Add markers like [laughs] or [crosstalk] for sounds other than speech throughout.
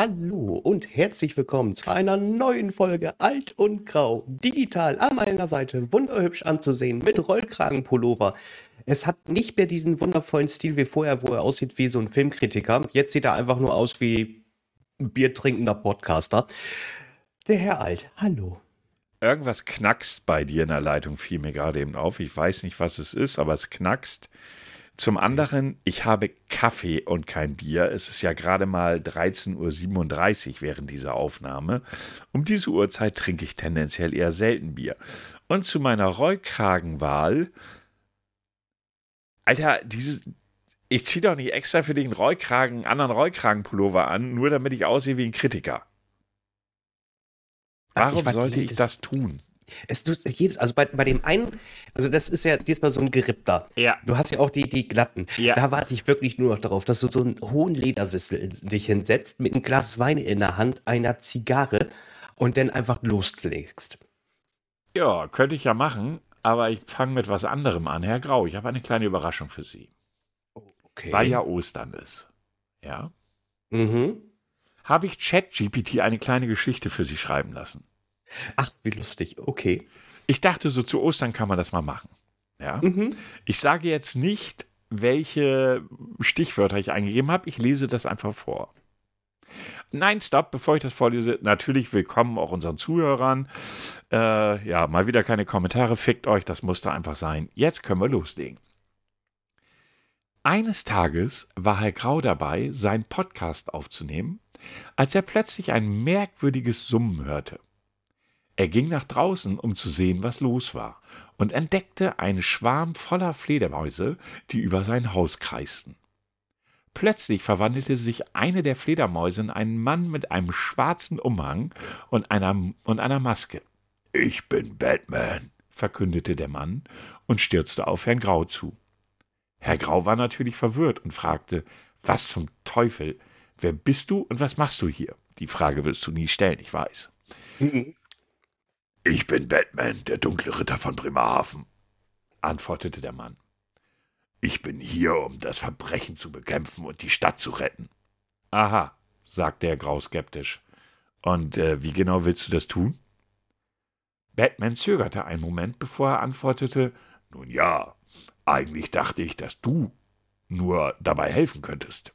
Hallo und herzlich willkommen zu einer neuen Folge Alt und Grau. Digital an meiner Seite, wunderhübsch anzusehen, mit Rollkragenpullover. Es hat nicht mehr diesen wundervollen Stil wie vorher, wo er aussieht wie so ein Filmkritiker. Jetzt sieht er einfach nur aus wie ein biertrinkender Podcaster. Der Herr Alt, hallo. Irgendwas knackst bei dir in der Leitung, fiel mir gerade eben auf. Ich weiß nicht, was es ist, aber es knackst. Zum anderen, ich habe Kaffee und kein Bier. Es ist ja gerade mal 13.37 Uhr während dieser Aufnahme. Um diese Uhrzeit trinke ich tendenziell eher selten Bier. Und zu meiner Rollkragenwahl. Alter, dieses. Ich ziehe doch nicht extra für den Rollkragen, anderen Rollkragenpullover an, nur damit ich aussehe wie ein Kritiker. Warum ich sollte ich das tun? Es, du, jedes, also bei, bei dem einen, also das ist ja diesmal so ein gerippter. Ja. Du hast ja auch die, die glatten. Ja. Da warte ich wirklich nur noch darauf, dass du so einen hohen Ledersessel dich hinsetzt, mit einem Glas Wein in der Hand, einer Zigarre und dann einfach lospflegst. Ja, könnte ich ja machen, aber ich fange mit was anderem an. Herr Grau, ich habe eine kleine Überraschung für Sie. Okay. Weil ja Ostern ist. Ja. Mhm. Habe ich ChatGPT eine kleine Geschichte für Sie schreiben lassen. Ach, wie lustig. Okay. Ich dachte, so zu Ostern kann man das mal machen. Ja. Mhm. Ich sage jetzt nicht, welche Stichwörter ich eingegeben habe. Ich lese das einfach vor. Nein, stopp, bevor ich das vorlese, natürlich willkommen auch unseren Zuhörern. Äh, ja, mal wieder keine Kommentare, fickt euch, das musste einfach sein. Jetzt können wir loslegen. Eines Tages war Herr Grau dabei, seinen Podcast aufzunehmen, als er plötzlich ein merkwürdiges Summen hörte. Er ging nach draußen, um zu sehen, was los war, und entdeckte einen Schwarm voller Fledermäuse, die über sein Haus kreisten. Plötzlich verwandelte sich eine der Fledermäuse in einen Mann mit einem schwarzen Umhang und einer, und einer Maske. Ich bin Batman, verkündete der Mann und stürzte auf Herrn Grau zu. Herr Grau war natürlich verwirrt und fragte, was zum Teufel, wer bist du und was machst du hier? Die Frage willst du nie stellen, ich weiß. Mhm. [laughs] Ich bin Batman, der dunkle Ritter von Bremerhaven, antwortete der Mann. Ich bin hier, um das Verbrechen zu bekämpfen und die Stadt zu retten. Aha, sagte er grau skeptisch. Und äh, wie genau willst du das tun? Batman zögerte einen Moment, bevor er antwortete Nun ja, eigentlich dachte ich, dass du nur dabei helfen könntest.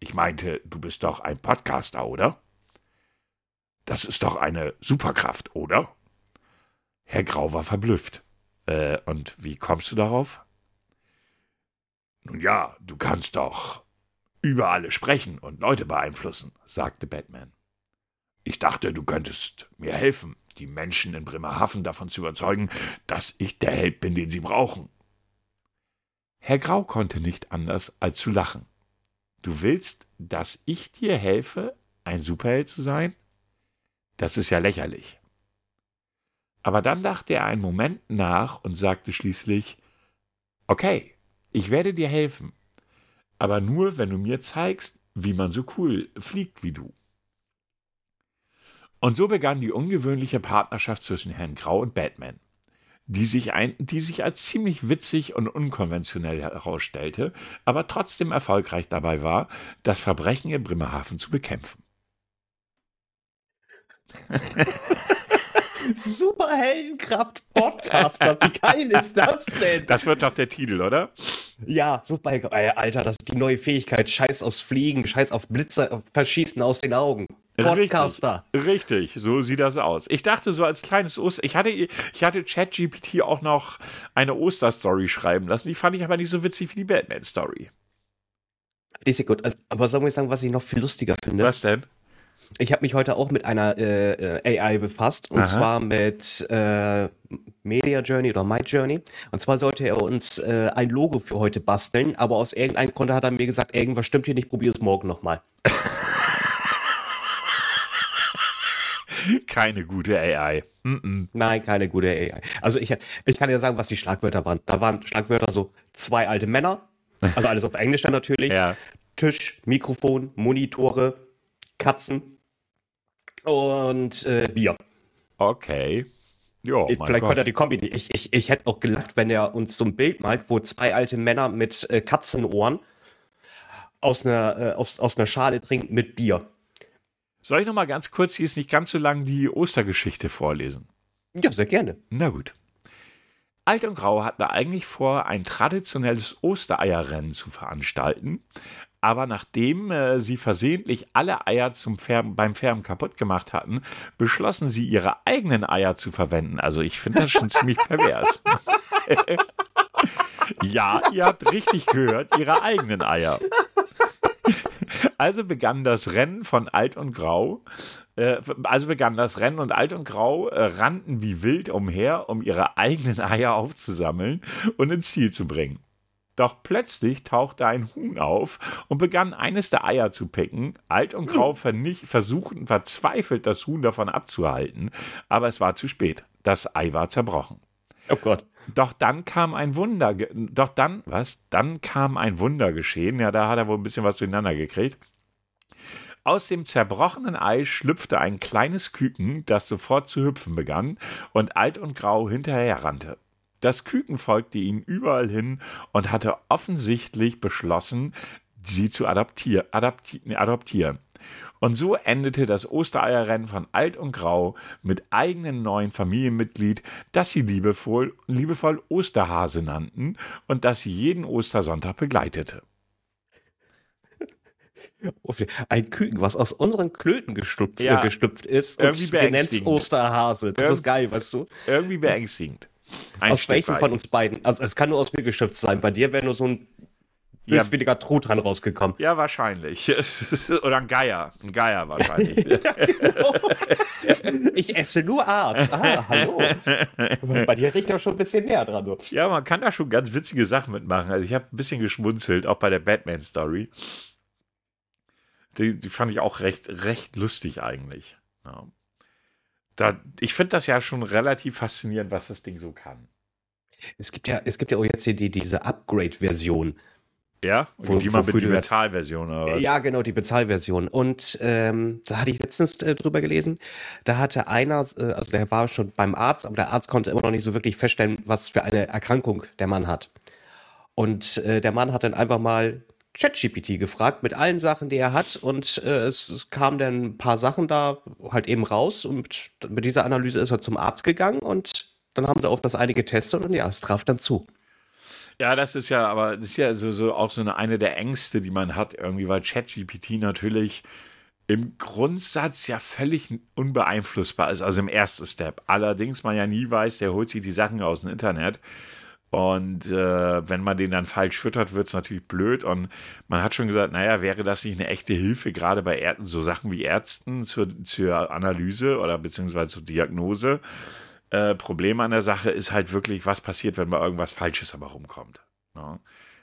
Ich meinte, du bist doch ein Podcaster, oder? Das ist doch eine Superkraft, oder? Herr Grau war verblüfft. Äh, und wie kommst du darauf? Nun ja, du kannst doch über alle sprechen und Leute beeinflussen, sagte Batman. Ich dachte, du könntest mir helfen, die Menschen in Bremerhaven davon zu überzeugen, dass ich der Held bin, den sie brauchen. Herr Grau konnte nicht anders als zu lachen. Du willst, dass ich dir helfe, ein Superheld zu sein? Das ist ja lächerlich. Aber dann dachte er einen Moment nach und sagte schließlich Okay, ich werde dir helfen, aber nur, wenn du mir zeigst, wie man so cool fliegt wie du. Und so begann die ungewöhnliche Partnerschaft zwischen Herrn Grau und Batman, die sich, ein, die sich als ziemlich witzig und unkonventionell herausstellte, aber trotzdem erfolgreich dabei war, das Verbrechen in Bremerhaven zu bekämpfen. [laughs] Superheldenkraft-Podcaster. Wie geil ist das denn? Das wird doch der Titel, oder? Ja, super. Ey, Alter, das ist die neue Fähigkeit. Scheiß aufs Fliegen, scheiß auf Blitze, auf Verschießen aus den Augen. Podcaster. Richtig, richtig, so sieht das aus. Ich dachte so als kleines Oster, ich hatte, ich hatte ChatGPT auch noch eine Osterstory schreiben lassen. Die fand ich aber nicht so witzig wie die Batman-Story. Die ist ja gut. Aber soll ich sagen, was ich noch viel lustiger finde? Was denn? Ich habe mich heute auch mit einer äh, äh AI befasst und Aha. zwar mit äh, Media Journey oder My Journey. Und zwar sollte er uns äh, ein Logo für heute basteln, aber aus irgendeinem Grund hat er mir gesagt, irgendwas stimmt hier nicht, probier es morgen nochmal. Keine gute AI. Mm -mm. Nein, keine gute AI. Also ich, ich kann ja sagen, was die Schlagwörter waren. Da waren Schlagwörter so zwei alte Männer, also alles auf Englisch dann natürlich. Ja. Tisch, Mikrofon, Monitore, Katzen und äh, Bier. Okay. Jo, Ich- Vielleicht Gott. konnte er die Kombi nicht. Ich, ich, ich hätte auch gelacht, wenn er uns so ein Bild malt, wo zwei alte Männer mit äh, Katzenohren aus einer, äh, aus, aus einer Schale trinken mit Bier. Soll ich noch mal ganz kurz, die ist nicht ganz so lang, die Ostergeschichte vorlesen? Ja, sehr gerne. Na gut. Alt und Grau hatten eigentlich vor, ein traditionelles Ostereierrennen zu veranstalten. Aber nachdem äh, sie versehentlich alle Eier zum Färben, beim Färben kaputt gemacht hatten, beschlossen sie, ihre eigenen Eier zu verwenden. Also ich finde das schon ziemlich pervers. [laughs] ja, ihr habt richtig gehört, ihre eigenen Eier. Also begann das Rennen von Alt und Grau. Äh, also begann das Rennen und Alt und Grau äh, rannten wie wild umher, um ihre eigenen Eier aufzusammeln und ins Ziel zu bringen. Doch plötzlich tauchte ein Huhn auf und begann eines der Eier zu picken. Alt und Grau versuchten verzweifelt, das Huhn davon abzuhalten, aber es war zu spät. Das Ei war zerbrochen. Oh Gott. Doch dann kam ein Wunder, doch dann, was? Dann kam ein Wunder geschehen. Ja, da hat er wohl ein bisschen was durcheinander gekriegt. Aus dem zerbrochenen Ei schlüpfte ein kleines Küken, das sofort zu hüpfen begann und alt und grau hinterher rannte. Das Küken folgte ihm überall hin und hatte offensichtlich beschlossen, sie zu adoptier adopti adoptieren. Und so endete das Ostereierrennen von Alt und Grau mit eigenem neuen Familienmitglied, das sie liebevoll, liebevoll Osterhase nannten und das sie jeden Ostersonntag begleitete. [laughs] Ein Küken, was aus unseren Klöten geschlüpft, Ja. geschlüpft ist Irgendwie wir nennen es. Osterhase. Das Irgend- ist geil, weißt du? Irgendwie beängstigend. Ein aus Stück welchem weit. von uns beiden? Also es kann nur aus mir geschlüpft sein. Bei dir wäre nur so ein Ja. böswilliger Truthahn rausgekommen. Ja, wahrscheinlich. [laughs] Oder ein Geier. Ein Geier wahrscheinlich. [laughs] Ich esse nur Aas. Ah, hallo. Bei dir riecht er schon ein bisschen näher dran. Du. Ja, man kann da schon ganz witzige Sachen mitmachen. Also ich habe ein bisschen geschmunzelt, auch bei der Batman-Story. Die, die fand ich auch recht, recht lustig eigentlich. Ja. Da, ich finde das ja schon relativ faszinierend, was das Ding so kann. Es gibt ja, es gibt ja auch jetzt hier die, diese Upgrade-Version. Ja? Wo- die mal mit die Bezahlversion oder was? Ja, genau, die Bezahlversion. Und ähm, da hatte ich letztens äh, drüber gelesen. Da hatte einer, äh, also der war schon beim Arzt, aber der Arzt konnte immer noch nicht so wirklich feststellen, was für eine Erkrankung der Mann hat. Und äh, der Mann hat dann einfach mal ChatGPT gefragt mit allen Sachen, die er hat. Und äh, es kamen dann ein paar Sachen da halt eben raus. Und mit dieser Analyse ist er zum Arzt gegangen und dann haben sie auf das eine getestet und ja, es traf dann zu. Ja, das ist ja, aber das ist ja so, so auch so eine, eine der Ängste, die man hat, irgendwie, weil ChatGPT natürlich im Grundsatz ja völlig unbeeinflussbar ist, also im ersten Step. Allerdings man ja nie weiß, der holt sich die Sachen aus dem Internet. Und äh, wenn man den dann falsch füttert, wird es natürlich blöd. Und man hat schon gesagt, naja, wäre das nicht eine echte Hilfe, gerade bei Är so Sachen wie Ärzten zur, zur Analyse oder beziehungsweise zur Diagnose. Äh, Problem an der Sache ist halt wirklich, was passiert, wenn mal irgendwas Falsches aber rumkommt. Ne?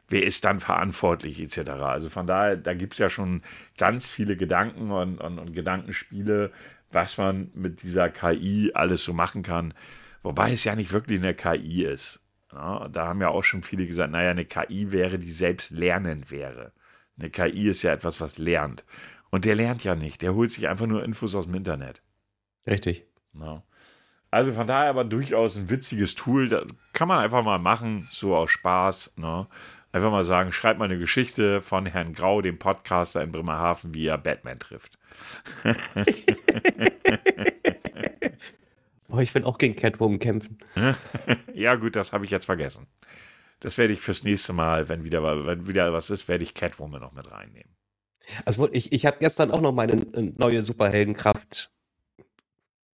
Wer ist dann verantwortlich etc. Also von daher, da gibt es ja schon ganz viele Gedanken und, und, und Gedankenspiele, was man mit dieser KI alles so machen kann. Wobei es ja nicht wirklich eine KI ist. Ne? Da haben ja auch schon viele gesagt, naja, eine KI wäre, die selbst lernend wäre. Eine KI ist ja etwas, was lernt. Und der lernt ja nicht. Der holt sich einfach nur Infos aus dem Internet. Richtig. Ne? Also von daher aber durchaus ein witziges Tool. Da kann man einfach mal machen, so aus Spaß. Ne? Einfach mal sagen, schreibt mal eine Geschichte von Herrn Grau, dem Podcaster in Bremerhaven, wie er Batman trifft. [laughs] [laughs] Oh, ich will auch gegen Catwoman kämpfen. [laughs] ja, gut, das habe ich jetzt vergessen. Das werde ich fürs nächste Mal, wenn wieder, wenn wieder was ist, werde ich Catwoman noch mit reinnehmen. Also ich, ich habe gestern auch noch meine äh, neue Superheldenkraft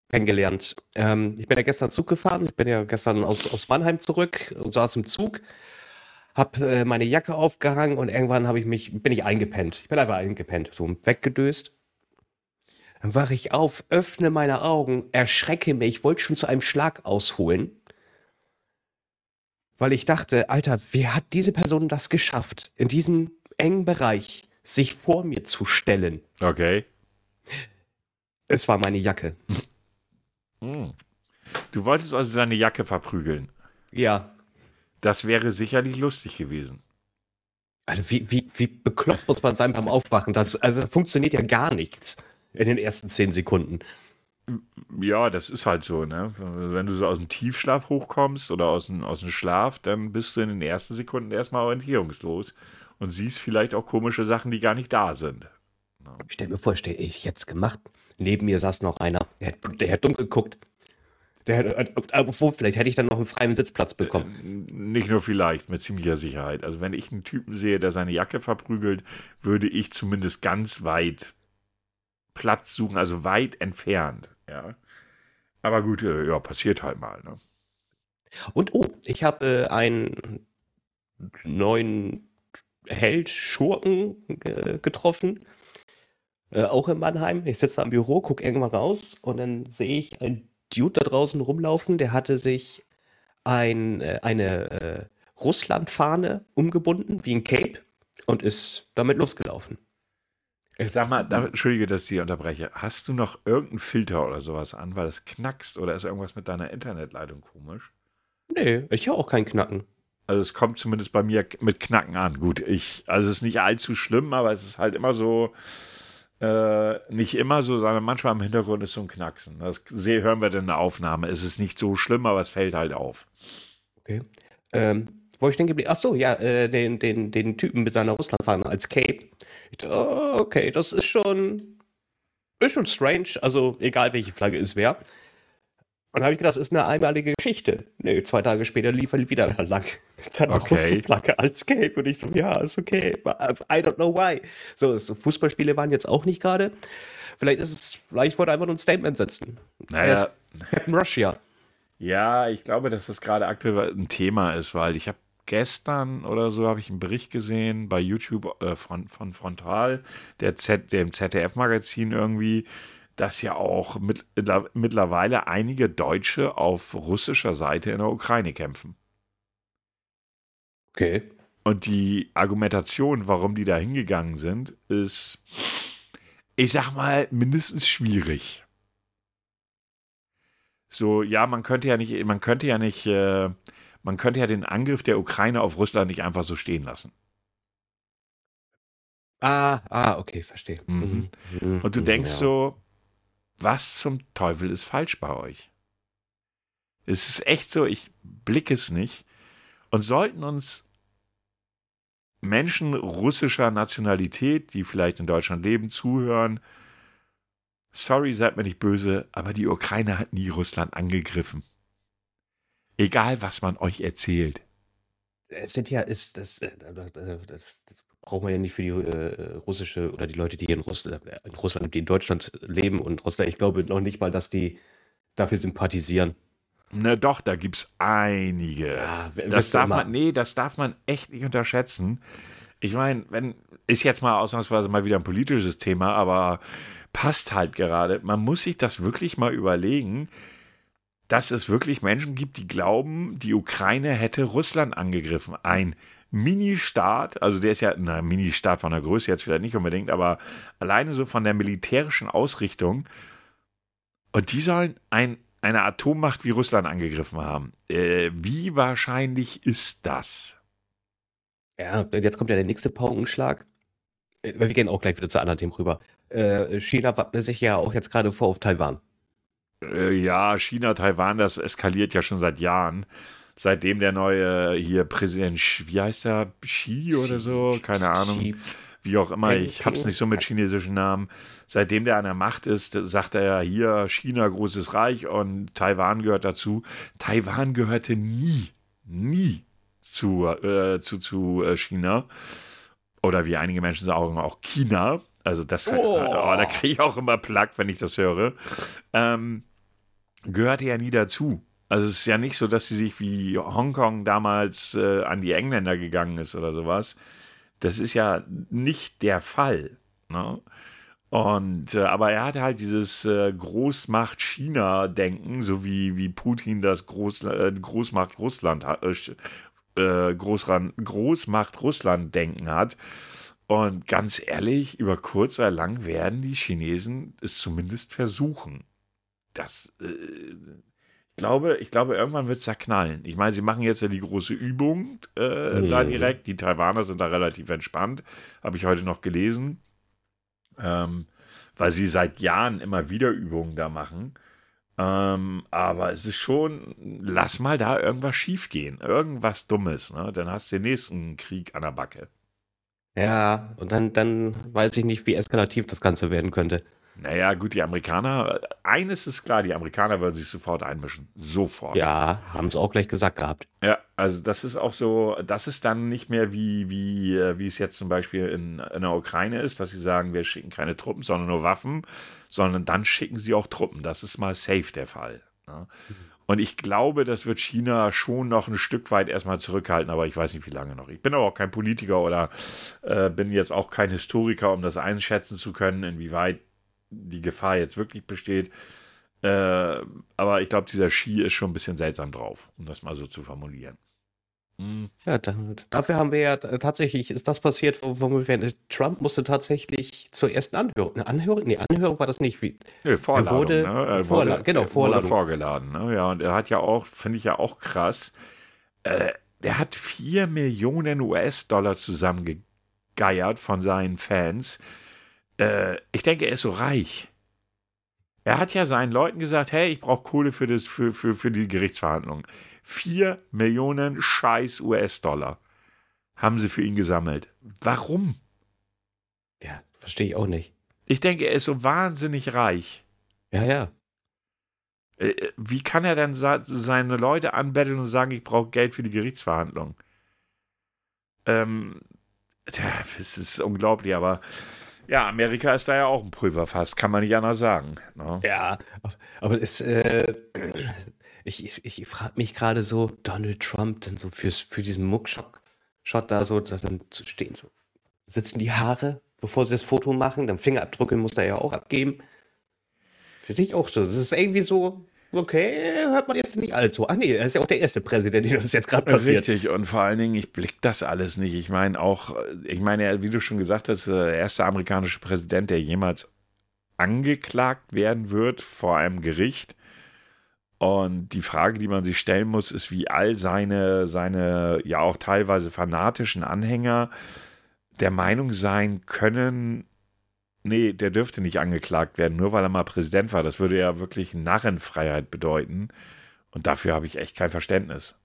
kennengelernt. Ähm, ich bin ja gestern Zug gefahren. Ich bin ja gestern aus, aus Mannheim zurück und saß im Zug, habe äh, meine Jacke aufgehangen und irgendwann habe ich mich, bin ich eingepennt. Ich bin einfach eingepennt, so weggedöst. Dann wache ich auf, öffne meine Augen, erschrecke mich, wollte schon zu einem Schlag ausholen. Weil ich dachte, Alter, wie hat diese Person das geschafft, in diesem engen Bereich sich vor mir zu stellen? Okay. Es war meine Jacke. Hm. Du wolltest also seine Jacke verprügeln. Ja. Das wäre sicherlich lustig gewesen. Also wie, wie, wie bekloppt muss man sein beim Aufwachen? Das, also funktioniert ja gar nichts in den ersten zehn Sekunden. Ja, das ist halt so, ne? Wenn du so aus dem Tiefschlaf hochkommst oder aus dem, aus dem Schlaf, dann bist du in den ersten Sekunden erstmal orientierungslos und siehst vielleicht auch komische Sachen, die gar nicht da sind. Stell mir vor, stell ich jetzt gemacht. neben mir saß noch einer, der, der hat dumm geguckt. Der, obwohl, vielleicht hätte ich dann noch einen freien Sitzplatz bekommen. Nicht nur vielleicht, mit ziemlicher Sicherheit. Also wenn ich einen Typen sehe, der seine Jacke verprügelt, würde ich zumindest ganz weit Platz suchen, also weit entfernt. Ja. Aber gut, äh, ja, passiert halt mal. Ne? Und oh, ich habe äh, einen neuen Held, Schurken äh, getroffen. Äh, auch in Mannheim. Ich sitze am Büro, gucke irgendwann raus und dann sehe ich einen Dude da draußen rumlaufen, der hatte sich ein, äh, eine Russland-Fahne umgebunden, wie ein Cape, und ist damit losgelaufen. Ich sag mal, da, entschuldige, dass ich dich unterbreche. Hast du noch irgendeinen Filter oder sowas an, weil es knackst oder ist irgendwas mit deiner Internetleitung komisch? Nee, ich höre auch kein Knacken. Also es kommt zumindest bei mir mit Knacken an. Gut, ich, also es ist nicht allzu schlimm, aber es ist halt immer so, äh, nicht immer so, sondern manchmal im Hintergrund ist so ein Knacksen. Das hören wir dann in der Aufnahme. Es ist nicht so schlimm, aber es fällt halt auf. Okay. Ähm, wo ich denke, ach so, ja, äh, den, den, den Typen mit seiner Russlandfahne als Cape. Ich dachte, oh, okay, das ist schon, ist schon strange. Also egal, welche Flagge es wäre. Und dann habe ich gedacht, das ist eine einmalige Geschichte. Nee, zwei Tage später lief er wieder lang. Mit seiner okay. großen Flagge als Cape. Und ich so, ja, ist okay. I don't know why. So, so Fußballspiele waren jetzt auch nicht gerade. Vielleicht ist es, vielleicht wollte er einfach nur ein Statement setzen. Naja. Captain Russia. Ja, ich glaube, dass das gerade aktuell ein Thema ist, weil ich habe gestern oder so habe ich einen Bericht gesehen bei YouTube äh, von, von Frontal, der Z, dem ZDF-Magazin irgendwie, dass ja auch mit, mittlerweile einige Deutsche auf russischer Seite in der Ukraine kämpfen. Okay. Und die Argumentation, warum die da hingegangen sind, ist, ich sag mal, mindestens schwierig. So, ja, man könnte ja nicht, man könnte ja nicht, äh, man könnte ja den Angriff der Ukraine auf Russland nicht einfach so stehen lassen. Ah, ah, okay, verstehe. Mhm. Mhm. Und du denkst ja. so, was zum Teufel ist falsch bei euch? Es ist echt so, ich blicke es nicht. Und sollten uns Menschen russischer Nationalität, die vielleicht in Deutschland leben, zuhören, sorry, seid mir nicht böse, aber die Ukraine hat nie Russland angegriffen. Egal, was man euch erzählt. Es sind ja, ist das, äh, das, das, das braucht man ja nicht für die äh, russische oder die Leute, die hier in, Russ äh, in Russland, die in Deutschland leben und Russland, ich glaube noch nicht mal, dass die dafür sympathisieren. Na doch, da gibt es einige. Ja, das darf man, nee, das darf man echt nicht unterschätzen. Ich meine, wenn, ist jetzt mal ausnahmsweise mal wieder ein politisches Thema, aber passt halt gerade. Man muss sich das wirklich mal überlegen, dass es wirklich Menschen gibt, die glauben, die Ukraine hätte Russland angegriffen. Ein Mini-Staat, also der ist ja, ein Mini-Staat von der Größe jetzt vielleicht nicht unbedingt, aber alleine so von der militärischen Ausrichtung. Und die sollen ein, eine Atommacht wie Russland angegriffen haben. Äh, wie wahrscheinlich ist das? Ja, jetzt kommt ja der nächste Paukenschlag. Äh, wir gehen auch gleich wieder zu anderen Themen rüber. Äh, China wappnet sich ja auch jetzt gerade vor auf Taiwan. Äh, ja, China, Taiwan, das eskaliert ja schon seit Jahren seitdem der neue hier Präsident, wie heißt der, Xi oder so, keine Ahnung, wie auch immer, ich hab's nicht so mit chinesischen Namen. Seitdem der an der Macht ist, sagt er ja hier China großes Reich und Taiwan gehört dazu. Taiwan gehörte nie, nie zu, äh, zu, zu äh, China. Oder wie einige Menschen sagen, auch China. Also das, oh. oh da kriege ich auch immer Plack, wenn ich das höre. Ähm, gehörte ja nie dazu. Also es ist ja nicht so, dass sie sich wie Hongkong damals äh, an die Engländer gegangen ist oder sowas. Das ist ja nicht der Fall. Ne? Und äh, aber er hatte halt dieses äh, Großmacht-China-Denken, so wie, wie Putin das Groß, äh, Großmacht Russland hat, äh, äh, Großran, Großmacht Russland-Denken hat. Und ganz ehrlich, über kurz oder lang werden die Chinesen es zumindest versuchen. Das äh, glaube, ich glaube, irgendwann wird es da knallen. Ich meine, sie machen jetzt ja die große Übung äh, mhm. da direkt. Die Taiwaner sind da relativ entspannt, habe ich heute noch gelesen, ähm, weil sie seit Jahren immer wieder Übungen da machen. Ähm, aber es ist schon, lass mal da irgendwas schiefgehen, irgendwas Dummes, ne? dann hast du den nächsten Krieg an der Backe. Ja, und dann, dann weiß ich nicht, wie eskalativ das Ganze werden könnte. Naja, gut, die Amerikaner, eines ist klar, die Amerikaner würden sich sofort einmischen. Sofort. Ja, haben es auch gleich gesagt gehabt. Ja, also das ist auch so, das ist dann nicht mehr wie, wie, wie es jetzt zum Beispiel in, in der Ukraine ist, dass sie sagen, wir schicken keine Truppen, sondern nur Waffen, sondern dann schicken sie auch Truppen. Das ist mal safe der Fall. Ne? Und ich glaube, das wird China schon noch ein Stück weit erstmal zurückhalten, aber ich weiß nicht, wie lange noch. Ich bin aber auch kein Politiker oder äh, bin jetzt auch kein Historiker, um das einschätzen zu können, inwieweit die Gefahr jetzt wirklich besteht. Äh, aber ich glaube, dieser Ski ist schon ein bisschen seltsam drauf, um das mal so zu formulieren. Hm. Ja, da, dafür haben wir ja tatsächlich, ist das passiert, wo, wir, Trump musste tatsächlich zur ersten Anhörung. Eine Anhörung? Nee, Anhörung war das nicht. Wie, nee, Vorladung, er wurde, ne? er Vorla wurde, genau, Vorladung. Wurde vorgeladen. Ne? Ja, und er hat ja auch, finde ich ja auch krass, äh, der hat 4 Millionen US-Dollar zusammengegeiert von seinen Fans äh, ich denke, er ist so reich. Er hat ja seinen Leuten gesagt, hey, ich brauche Kohle für, das, für, für, für die Gerichtsverhandlungen. Vier Millionen scheiß US-Dollar haben sie für ihn gesammelt. Warum? Ja, verstehe ich auch nicht. Ich denke, er ist so wahnsinnig reich. Ja, ja. Äh, äh, wie kann er dann seine Leute anbetteln und sagen, ich brauche Geld für die Gerichtsverhandlung? Ähm, tja, es ist unglaublich, aber ja, Amerika ist da ja auch ein Pulverfass, kann man nicht anders sagen. Ne? Ja, aber es, äh, [clears throat] ich, ich, ich frage mich gerade so, Donald Trump dann so fürs, für diesen Muckshot da so dann zu stehen, so sitzen die Haare, bevor sie das Foto machen, dann Fingerabdrücke muss er ja auch abgeben. Für dich auch so. Das ist irgendwie so, okay, hört man jetzt nicht allzu. Ach nee, er ist ja auch der erste Präsident, der das jetzt gerade passiert. Richtig, und vor allen Dingen, ich blick das alles nicht. Ich meine auch, ich meine, wie du schon gesagt hast, der erste amerikanische Präsident, der jemals angeklagt werden wird vor einem Gericht. Und die Frage, die man sich stellen muss, ist, wie all seine, seine ja auch teilweise fanatischen Anhänger der Meinung sein können, Nee, der dürfte nicht angeklagt werden, nur weil er mal Präsident war. Das würde ja wirklich Narrenfreiheit bedeuten. Und dafür habe ich echt kein Verständnis.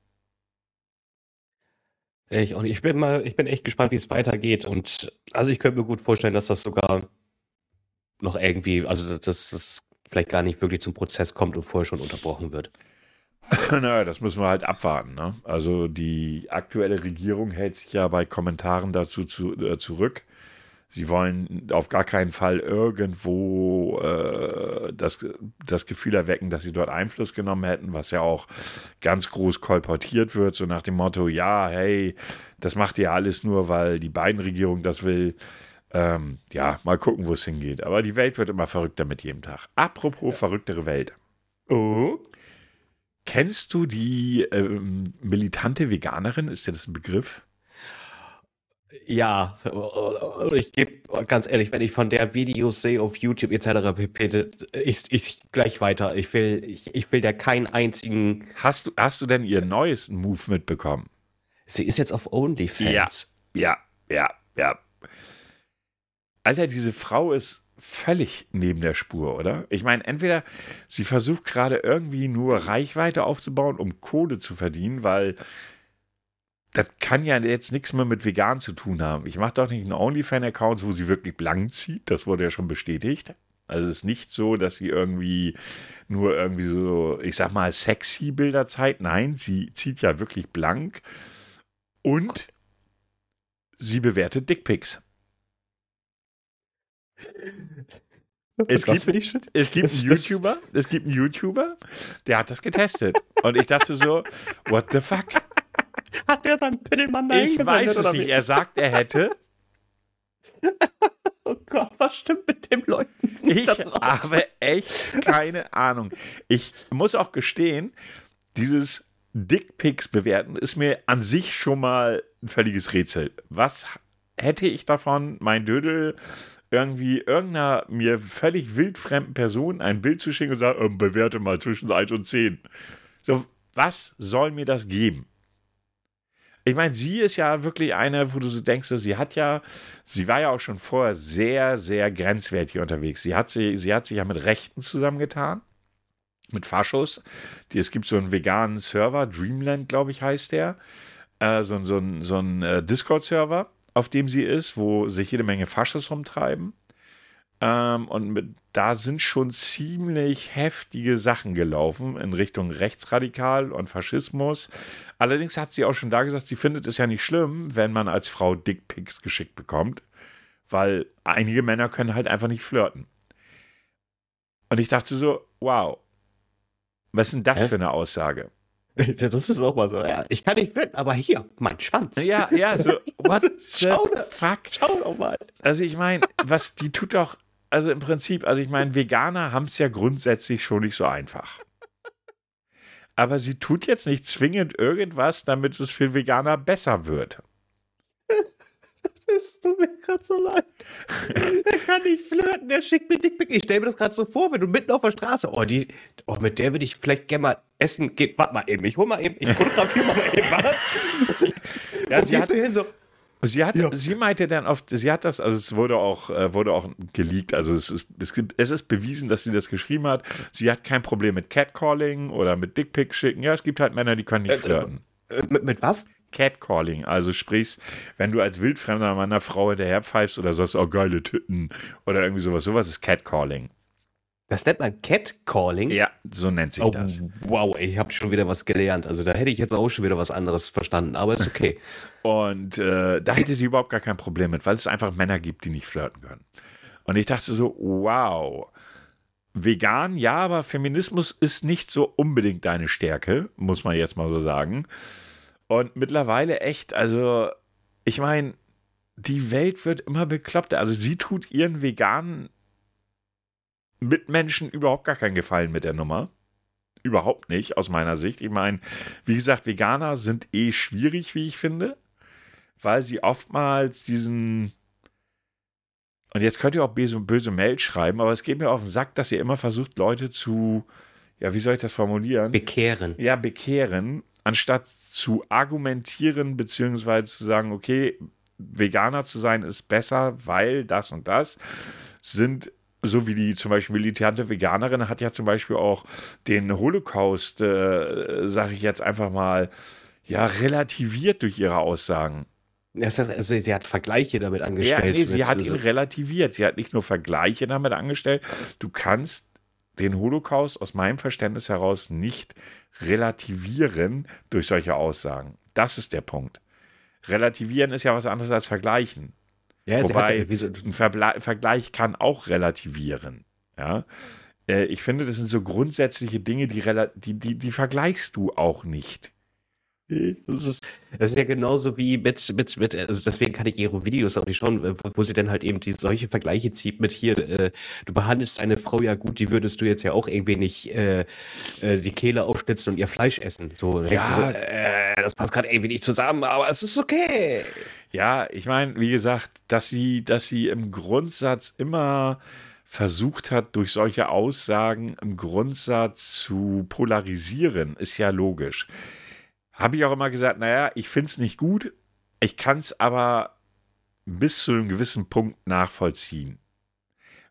Ich, und ich bin mal, ich bin echt gespannt, wie es weitergeht. Und also ich könnte mir gut vorstellen, dass das sogar noch irgendwie, also dass das vielleicht gar nicht wirklich zum Prozess kommt und vorher schon unterbrochen wird. [laughs] naja, das müssen wir halt abwarten. Ne? Also die aktuelle Regierung hält sich ja bei Kommentaren dazu zu, äh, zurück. Sie wollen auf gar keinen Fall irgendwo äh, das, das Gefühl erwecken, dass sie dort Einfluss genommen hätten, was ja auch ganz groß kolportiert wird, so nach dem Motto, ja, hey, das macht ihr alles nur, weil die beiden Regierung das will. Ähm, ja, mal gucken, wo es hingeht. Aber die Welt wird immer verrückter mit jedem Tag. Apropos ja. verrücktere Welt. Oh. Kennst du die ähm, militante Veganerin? Ist dir das ein Begriff? Ja, ich gebe ganz ehrlich, wenn ich von der Videos sehe auf YouTube etc. pp, ich, ich gleich weiter. Ich will, ich, ich will der keinen einzigen. Hast du, hast du denn ihr neues Move mitbekommen? Sie ist jetzt auf OnlyFans. Ja, ja, ja, ja. Alter, diese Frau ist völlig neben der Spur, oder? Ich meine, entweder sie versucht gerade irgendwie nur Reichweite aufzubauen, um Kohle zu verdienen, weil das kann ja jetzt nichts mehr mit vegan zu tun haben. Ich mache doch nicht einen OnlyFan-Account, wo sie wirklich blank zieht. Das wurde ja schon bestätigt. Also es ist nicht so, dass sie irgendwie nur irgendwie so, ich sag mal, sexy Bilder zeigt. Nein, sie zieht ja wirklich blank. Und sie bewertet Dickpics. Es gibt, es gibt einen YouTuber, es gibt einen YouTuber, der hat das getestet. Und ich dachte so, what the fuck? [laughs] Hat der seinen Piddelmann da Ich weiß es nicht. Er sagt, er hätte. [laughs] oh Gott, was stimmt mit dem Leuten? Ich habe echt keine Ahnung. Ich muss auch gestehen, dieses Dickpics bewerten ist mir an sich schon mal ein völliges Rätsel. Was hätte ich davon, mein Dödel irgendwie irgendeiner mir völlig wildfremden Person ein Bild zu schicken und sagen, äh, bewerte mal zwischen 1 und 10. So, was soll mir das geben? Ich meine, sie ist ja wirklich eine, wo du so denkst, sie hat ja, sie war ja auch schon vorher sehr, sehr grenzwertig unterwegs. Sie hat, sie, sie hat sich ja mit Rechten zusammengetan, mit Faschos. Die, es gibt so einen veganen Server, Dreamland, glaube ich, heißt der. Äh, so, so, so ein äh, Discord-Server, auf dem sie ist, wo sich jede Menge Faschos rumtreiben. Ähm, und mit, da sind schon ziemlich heftige Sachen gelaufen in Richtung Rechtsradikal und Faschismus. Allerdings hat sie auch schon da gesagt, sie findet es ja nicht schlimm, wenn man als Frau Dickpics geschickt bekommt, weil einige Männer können halt einfach nicht flirten. Und ich dachte so, wow, was ist denn das Hä? für eine Aussage? [laughs] Das ist auch mal so, ja, ich kann nicht flirten, aber hier, mein Schwanz. Ja, ja, so, [laughs] what schau, fuck? Schau doch mal. Also ich meine, was, die tut doch, also im Prinzip, also ich meine, Veganer haben es ja grundsätzlich schon nicht so einfach. Aber sie tut jetzt nicht zwingend irgendwas, damit es für Veganer besser wird. Es tut mir gerade so leid. Der kann nicht flirten, der schickt mir Dickpick. Ich stelle mir das gerade so vor, wenn du mitten auf der Straße, oh, die, oh mit der würde ich vielleicht gerne mal essen gehen. Warte mal eben, ich hol mal eben, ich fotografiere mal eben, was? Ja, sie hat, hin so, Sie, hat, ja. sie meinte dann oft, sie hat das, also es wurde auch, äh, wurde auch geleakt, also es ist, es, gibt, es ist bewiesen, dass sie das geschrieben hat. Sie hat kein Problem mit Catcalling oder mit Dickpick schicken. Ja, es gibt halt Männer, die können nicht äh, flirten. Äh, mit, mit was? Catcalling, also sprichst, wenn du als Wildfremder meiner Frau hinterherpfeifst oder sagst, oh geile Tüten oder irgendwie sowas, sowas ist Catcalling. Das nennt man Catcalling? Ja, so nennt sich oh, das. Wow, ich habe schon wieder was gelernt. Also da hätte ich jetzt auch schon wieder was anderes verstanden, aber ist okay. [laughs] Und äh, da hätte sie überhaupt gar kein Problem mit, weil es einfach Männer gibt, die nicht flirten können. Und ich dachte so, wow. Vegan, ja, aber Feminismus ist nicht so unbedingt deine Stärke, muss man jetzt mal so sagen. Und mittlerweile echt, also, ich meine, die Welt wird immer bekloppter. Also sie tut ihren veganen Mitmenschen überhaupt gar keinen Gefallen mit der Nummer. Überhaupt nicht, aus meiner Sicht. Ich meine, wie gesagt, Veganer sind eh schwierig, wie ich finde, weil sie oftmals diesen. Und jetzt könnt ihr auch böse, böse Mail schreiben, aber es geht mir auf den Sack, dass ihr immer versucht, Leute zu, ja, wie soll ich das formulieren? Bekehren. Ja, bekehren, anstatt zu argumentieren, beziehungsweise zu sagen, okay, Veganer zu sein ist besser, weil das und das sind so wie die zum Beispiel militante Veganerin hat ja zum Beispiel auch den Holocaust, äh, sage ich jetzt einfach mal, ja, relativiert durch ihre Aussagen. Also sie hat Vergleiche damit angestellt. Ja, nee, sie hat ihn relativiert. Sie hat nicht nur Vergleiche damit angestellt. Du kannst den Holocaust aus meinem Verständnis heraus nicht relativieren durch solche Aussagen. Das ist der Punkt. Relativieren ist ja was anderes als vergleichen. Ja, Wobei ja, so ein Verbla Vergleich kann auch relativieren. Ja. Äh, ich finde, das sind so grundsätzliche Dinge, die, die, die, die vergleichst du auch nicht. Das ist, das ist ja genauso wie mit, mit, mit, also deswegen kann ich ihre Videos auch nicht schauen, wo sie dann halt eben die solche Vergleiche zieht mit hier, äh, du behandelst eine Frau ja gut, die würdest du jetzt ja auch irgendwie nicht äh, äh, die Kehle aufschnitzen und ihr Fleisch essen. So, ja, so äh, das passt gerade irgendwie nicht zusammen, aber es ist okay. Ja, ich meine, wie gesagt, dass sie, dass sie im Grundsatz immer versucht hat, durch solche Aussagen im Grundsatz zu polarisieren, ist ja logisch habe ich auch immer gesagt, naja, ich finde es nicht gut, ich kann es aber bis zu einem gewissen Punkt nachvollziehen.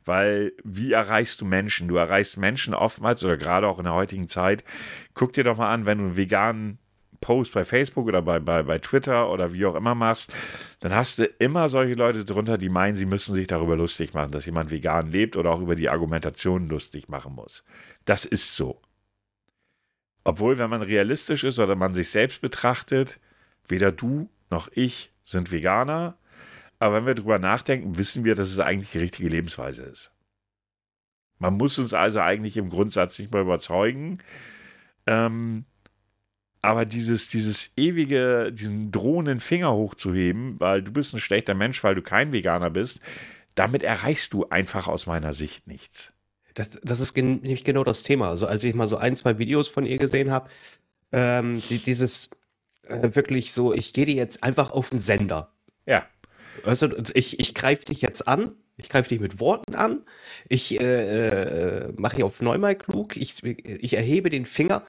Weil wie erreichst du Menschen? Du erreichst Menschen oftmals oder gerade auch in der heutigen Zeit. Guck dir doch mal an, wenn du einen veganen Post bei Facebook oder bei, bei, bei Twitter oder wie auch immer machst, dann hast du immer solche Leute drunter, die meinen, sie müssen sich darüber lustig machen, dass jemand vegan lebt oder auch über die Argumentation lustig machen muss. Das ist so. Obwohl, wenn man realistisch ist oder man sich selbst betrachtet, weder du noch ich sind Veganer. Aber wenn wir drüber nachdenken, wissen wir, dass es eigentlich die richtige Lebensweise ist. Man muss uns also eigentlich im Grundsatz nicht mehr überzeugen. Ähm, aber dieses, dieses ewige, diesen drohenden Finger hochzuheben, weil du bist ein schlechter Mensch, weil du kein Veganer bist, damit erreichst du einfach aus meiner Sicht nichts. Das, das ist gen nämlich genau das Thema. Also als ich mal so ein, zwei Videos von ihr gesehen habe, ähm, die, dieses äh, wirklich so, ich gehe dir jetzt einfach auf den Sender. Ja. Weißt du, ich, ich greife dich jetzt an, ich greife dich mit Worten an, ich äh, äh, mache dich auf neunmal klug, ich, ich erhebe den Finger.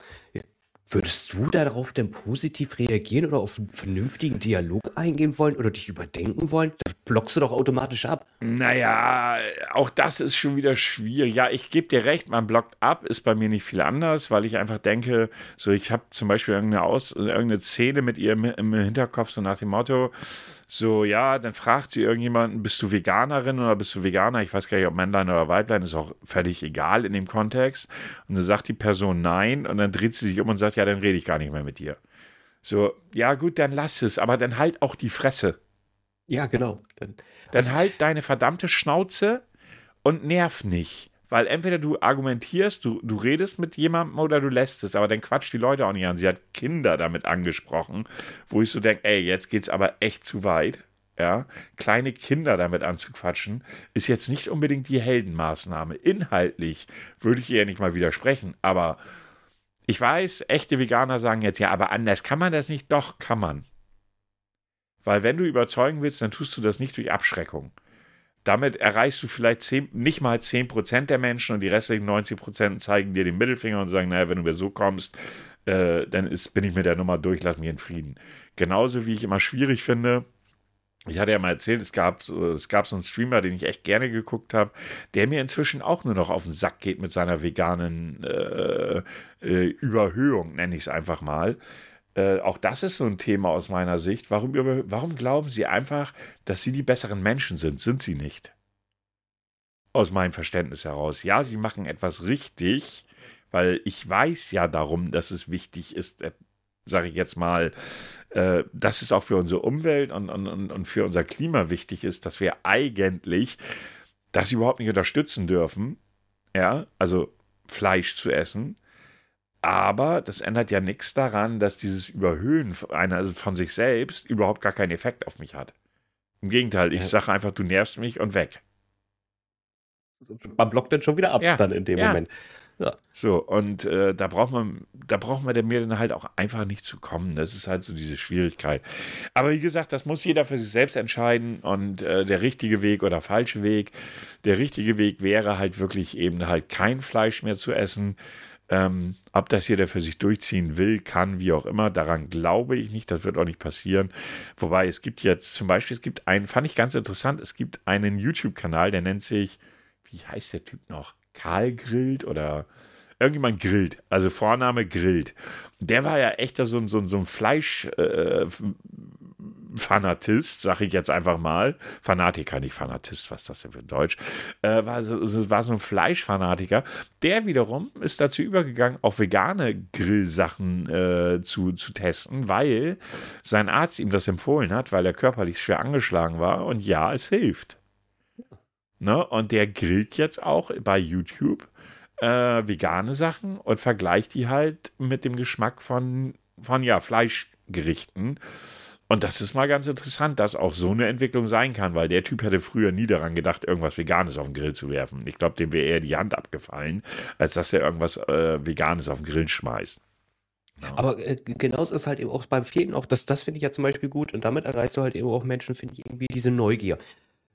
Würdest du darauf denn positiv reagieren oder auf einen vernünftigen Dialog eingehen wollen oder dich überdenken wollen? Da blockst du doch automatisch ab. Naja, auch das ist schon wieder schwierig. Ja, ich gebe dir recht, man blockt ab, ist bei mir nicht viel anders, weil ich einfach denke, so ich habe zum Beispiel irgendeine, Aus, irgendeine Szene mit ihr im, im Hinterkopf, so nach dem Motto, So, ja, dann fragt sie irgendjemanden, bist du Veganerin oder bist du Veganer? Ich weiß gar nicht, ob Männlein oder Weiblein, ist auch völlig egal in dem Kontext. Und dann sagt die Person nein und dann dreht sie sich um und sagt, ja, dann rede ich gar nicht mehr mit dir. So, ja gut, dann lass es, aber dann halt auch die Fresse. Ja, genau. Dann, dann halt deine verdammte Schnauze und nerv nicht. Weil entweder du argumentierst, du, du redest mit jemandem oder du lässt es, aber dann quatscht die Leute auch nicht an. Sie hat Kinder damit angesprochen, wo ich so denke, ey, jetzt geht's aber echt zu weit. Ja, kleine Kinder damit anzuquatschen, ist jetzt nicht unbedingt die Heldenmaßnahme. Inhaltlich würde ich ihr nicht mal widersprechen, aber ich weiß, echte Veganer sagen jetzt, ja, aber anders kann man das nicht. Doch, kann man. Weil wenn du überzeugen willst, dann tust du das nicht durch Abschreckung. Damit erreichst du vielleicht 10, nicht mal 10% der Menschen und die restlichen 90% zeigen dir den Mittelfinger und sagen, naja, wenn du mir so kommst, äh, dann ist, bin ich mit der Nummer durch, lass mich in Frieden. Genauso wie ich immer schwierig finde, ich hatte ja mal erzählt, es gab, es gab so einen Streamer, den ich echt gerne geguckt habe, der mir inzwischen auch nur noch auf den Sack geht mit seiner veganen äh, äh, Überhöhung, nenne ich es einfach mal. Äh, auch das ist so ein Thema aus meiner Sicht. Warum, warum glauben Sie einfach, dass Sie die besseren Menschen sind? Sind Sie nicht? Aus meinem Verständnis heraus. Ja, Sie machen etwas richtig, weil ich weiß ja darum, dass es wichtig ist, äh, sage ich jetzt mal, äh, dass es auch für unsere Umwelt und, und, und für unser Klima wichtig ist, dass wir eigentlich das überhaupt nicht unterstützen dürfen. Ja, also Fleisch zu essen. Aber das ändert ja nichts daran, dass dieses Überhöhen einer, also von sich selbst überhaupt gar keinen Effekt auf mich hat. Im Gegenteil, ich ja. sage einfach, du nervst mich und weg. Man blockt dann schon wieder ab ja. dann in dem ja. Moment. Ja. So, und äh, da braucht man, da braucht man mir dann halt auch einfach nicht zu kommen. Das ist halt so diese Schwierigkeit. Aber wie gesagt, das muss jeder für sich selbst entscheiden und äh, der richtige Weg oder falsche Weg. Der richtige Weg wäre halt wirklich eben halt kein Fleisch mehr zu essen. Ähm, ob das jeder für sich durchziehen will, kann, wie auch immer, daran glaube ich nicht, das wird auch nicht passieren. Wobei es gibt jetzt zum Beispiel, es gibt einen, fand ich ganz interessant, es gibt einen YouTube-Kanal, der nennt sich, wie heißt der Typ noch? Karl Grillt oder irgendjemand grillt, also Vorname grillt. Der war ja echt so, so, so ein Fleisch, äh, Fanatist, sag ich jetzt einfach mal. Fanatiker, nicht Fanatist, was ist das denn für ein Deutsch? Äh, war, so, war so ein Fleischfanatiker. Der wiederum ist dazu übergegangen, auch vegane Grillsachen äh, zu, zu testen, weil sein Arzt ihm das empfohlen hat, weil er körperlich schwer angeschlagen war. Und ja, es hilft. Ne? Und der grillt jetzt auch bei YouTube äh, vegane Sachen und vergleicht die halt mit dem Geschmack von, von ja, Fleischgerichten. Und das ist mal ganz interessant, dass auch so eine Entwicklung sein kann, weil der Typ hätte früher nie daran gedacht, irgendwas Veganes auf den Grill zu werfen. Ich glaube, dem wäre eher die Hand abgefallen, als dass er irgendwas äh, Veganes auf den Grill schmeißt. Ja. Aber äh, genauso ist halt eben auch beim Vielen auch, das, das finde ich ja zum Beispiel gut und damit erreichst du halt eben auch Menschen, finde ich, irgendwie diese Neugier.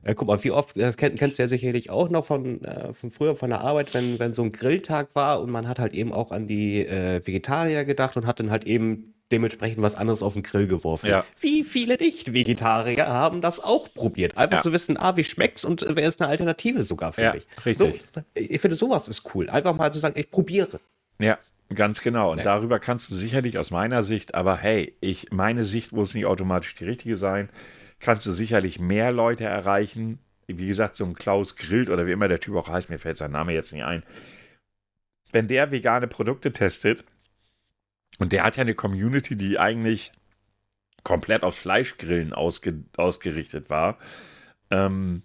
Ja, guck mal, wie oft, das kenn, kennst du ja sicherlich auch noch von, äh, von früher von der Arbeit, wenn, wenn so ein Grilltag war und man hat halt eben auch an die äh, Vegetarier gedacht und hat dann halt eben dementsprechend was anderes auf den Grill geworfen. Ja. Wie viele Nicht-Vegetarier haben das auch probiert? Einfach ja. zu wissen, ah, wie schmeckt's und wer ist eine Alternative sogar für ja, mich. Richtig. So, ich finde, sowas ist cool. Einfach mal zu sagen, ich probiere. Ja, ganz genau. Und ja. darüber kannst du sicherlich aus meiner Sicht, aber hey, ich, meine Sicht muss nicht automatisch die richtige sein, kannst du sicherlich mehr Leute erreichen. Wie gesagt, so ein Klaus Grillt oder wie immer der Typ auch heißt, mir fällt sein Name jetzt nicht ein. Wenn der vegane Produkte testet, und der hat ja eine Community, die eigentlich komplett auf Fleischgrillen ausge ausgerichtet war. Ähm,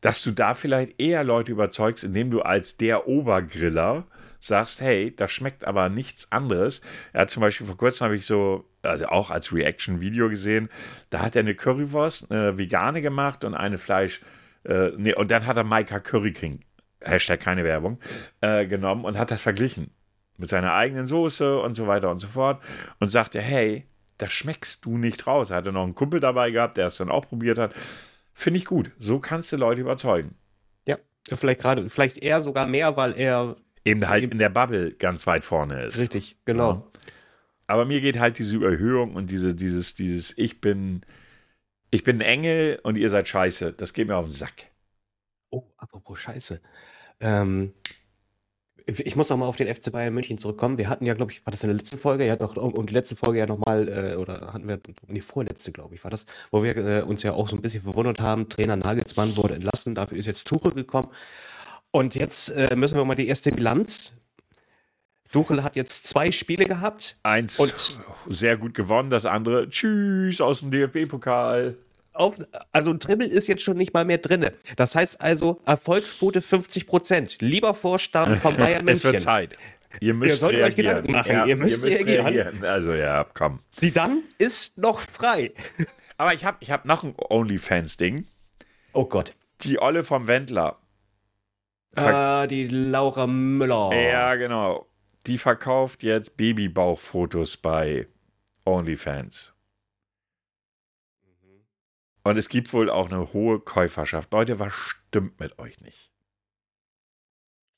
dass du da vielleicht eher Leute überzeugst, indem du als der Obergriller sagst, hey, das schmeckt aber nichts anderes. Er hat zum Beispiel vor kurzem habe ich so, also auch als Reaction-Video gesehen, da hat er eine Currywurst, eine vegane gemacht und eine Fleisch, äh, nee, und dann hat er Maika Curry King, Hashtag keine Werbung, äh, genommen und hat das verglichen mit seiner eigenen Soße und so weiter und so fort und sagte, hey, das schmeckst du nicht raus. Er hatte noch einen Kumpel dabei gehabt, der es dann auch probiert hat. Finde ich gut. So kannst du Leute überzeugen. Ja, vielleicht gerade, vielleicht eher sogar mehr, weil er eben halt in der Bubble ganz weit vorne ist. Richtig, genau. Ja. Aber mir geht halt diese Überhöhung und diese, dieses, dieses, ich bin, ich bin ein Engel und ihr seid scheiße. Das geht mir auf den Sack. Oh, apropos Scheiße. Ähm, Ich muss noch mal auf den FC Bayern München zurückkommen. Wir hatten ja, glaube ich, war das in der letzten Folge? Ja, doch, und die letzte Folge ja nochmal, äh, oder hatten wir, die vorletzte, glaube ich, war das, wo wir äh, uns ja auch so ein bisschen verwundert haben. Trainer Nagelsmann wurde entlassen, dafür ist jetzt Tuchel gekommen. Und jetzt äh, müssen wir mal die erste Bilanz. Tuchel hat jetzt zwei Spiele gehabt. Eins und sehr gut gewonnen, das andere, tschüss, aus dem DFB-Pokal also ein Dribbel ist jetzt schon nicht mal mehr drin. Das heißt also Erfolgsquote 50 Prozent. Lieber Vorstand von [laughs] Bayern München. es wird Zeit. Ihr müsst ihr sollt euch Gedanken machen. Ja, ihr, müsst ihr müsst reagieren. reagieren. Also ja, komm. Die dann ist noch frei. Aber ich habe ich hab noch ein OnlyFans-Ding. Oh Gott. Die Olle vom Wendler. Ah, die Laura Müller. Ja, genau. Die verkauft jetzt Babybauchfotos bei OnlyFans. Und es gibt wohl auch eine hohe Käuferschaft. Leute, was stimmt mit euch nicht?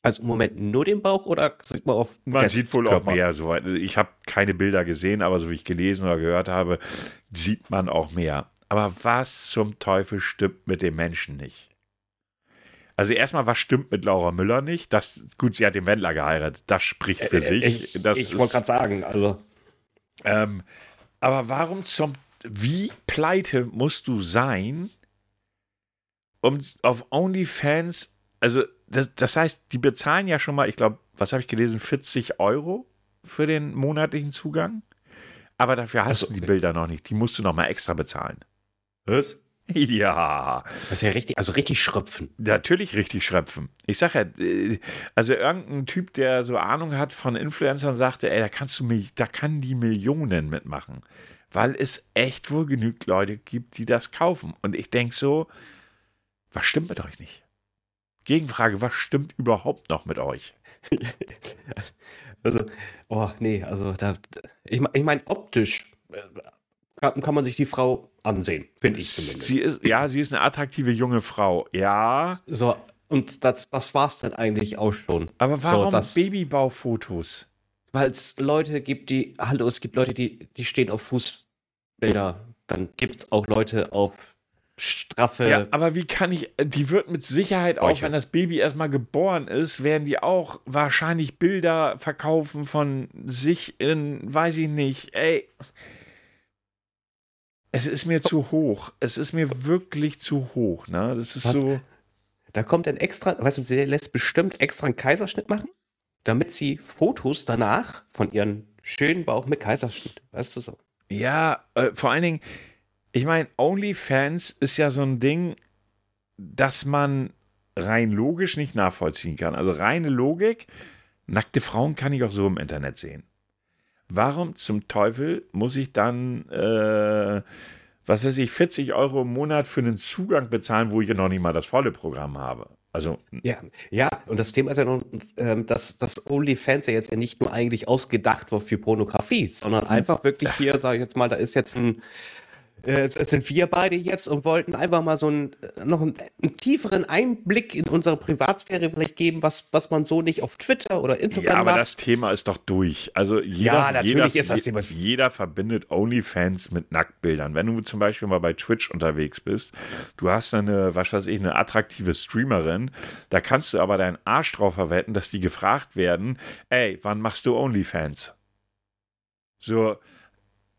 Also im Moment nur den Bauch oder sieht man auf Man sieht wohl auch mehr. Soweit. Ich habe keine Bilder gesehen, aber so wie ich gelesen oder gehört habe, sieht man auch mehr. Aber was zum Teufel stimmt mit dem Menschen nicht? Also erstmal, was stimmt mit Laura Müller nicht? Das, gut, sie hat den Wendler geheiratet. Das spricht für äh, sich. Ich, ich wollte gerade sagen, also. Ähm, aber warum zum wie pleite musst du sein, um auf OnlyFans, also das, das heißt, die bezahlen ja schon mal, ich glaube, was habe ich gelesen, 40 Euro für den monatlichen Zugang. Aber dafür hast also, du die Bilder noch nicht. Die musst du noch mal extra bezahlen. Was? [laughs] Ja. Das ist ja richtig, also richtig schröpfen. Natürlich richtig schröpfen. Ich sag ja, äh, also irgendein Typ, der so Ahnung hat von Influencern, sagte, ey, da kannst du mich, da kann die Millionen mitmachen weil es echt wohl genügend Leute gibt, die das kaufen. Und ich denke so, was stimmt mit euch nicht? Gegenfrage, was stimmt überhaupt noch mit euch? [laughs] also, oh nee, also da, ich, ich meine, optisch äh, kann, kann, man sich die Frau ansehen, finde ich zumindest. Sie ist, ja, sie ist eine attraktive junge Frau, ja. So, und das, das war es dann eigentlich auch schon. Aber warum so, Babybaufotos? weil es Leute gibt, die, hallo, es gibt Leute, die, die stehen auf Fußbilder. Dann gibt es auch Leute auf straffe. Ja, aber wie kann ich, die wird mit Sicherheit auch, wenn das Baby erstmal geboren ist, werden die auch wahrscheinlich Bilder verkaufen von sich in, weiß ich nicht, ey. Es ist mir zu hoch. Es ist mir wirklich zu hoch, ne? Das ist Was? so. Da kommt ein extra, weißt du, sie lässt bestimmt extra einen Kaiserschnitt machen damit sie Fotos danach von ihren schönen Bauch mit Kaiserschnitt, weißt du so. Ja, äh, vor allen Dingen, ich meine, OnlyFans ist ja so ein Ding, das man rein logisch nicht nachvollziehen kann. Also reine Logik, nackte Frauen kann ich auch so im Internet sehen. Warum zum Teufel muss ich dann, äh, was weiß ich, 40 Euro im Monat für einen Zugang bezahlen, wo ich ja noch nicht mal das volle Programm habe? Also ja, ja, und das Thema ist ja nun, ähm, dass das OnlyFans ja jetzt ja nicht nur eigentlich ausgedacht wird für Pornografie, sondern einfach wirklich hier, sage ich jetzt mal, da ist jetzt ein äh, es sind wir beide jetzt und wollten einfach mal so einen, äh, noch einen, einen, tieferen Einblick in unsere Privatsphäre vielleicht geben, was, was man so nicht auf Twitter oder Instagram macht. Ja, aber macht. das Thema ist doch durch. Also jeder, ja, natürlich jeder, ist das Thema. Jeder verbindet OnlyFans mit Nacktbildern. Wenn du zum Beispiel mal bei Twitch unterwegs bist, du hast eine, was weiß ich, eine attraktive Streamerin, da kannst du aber deinen Arsch drauf verwetten, dass die gefragt werden, ey, wann machst du OnlyFans? So,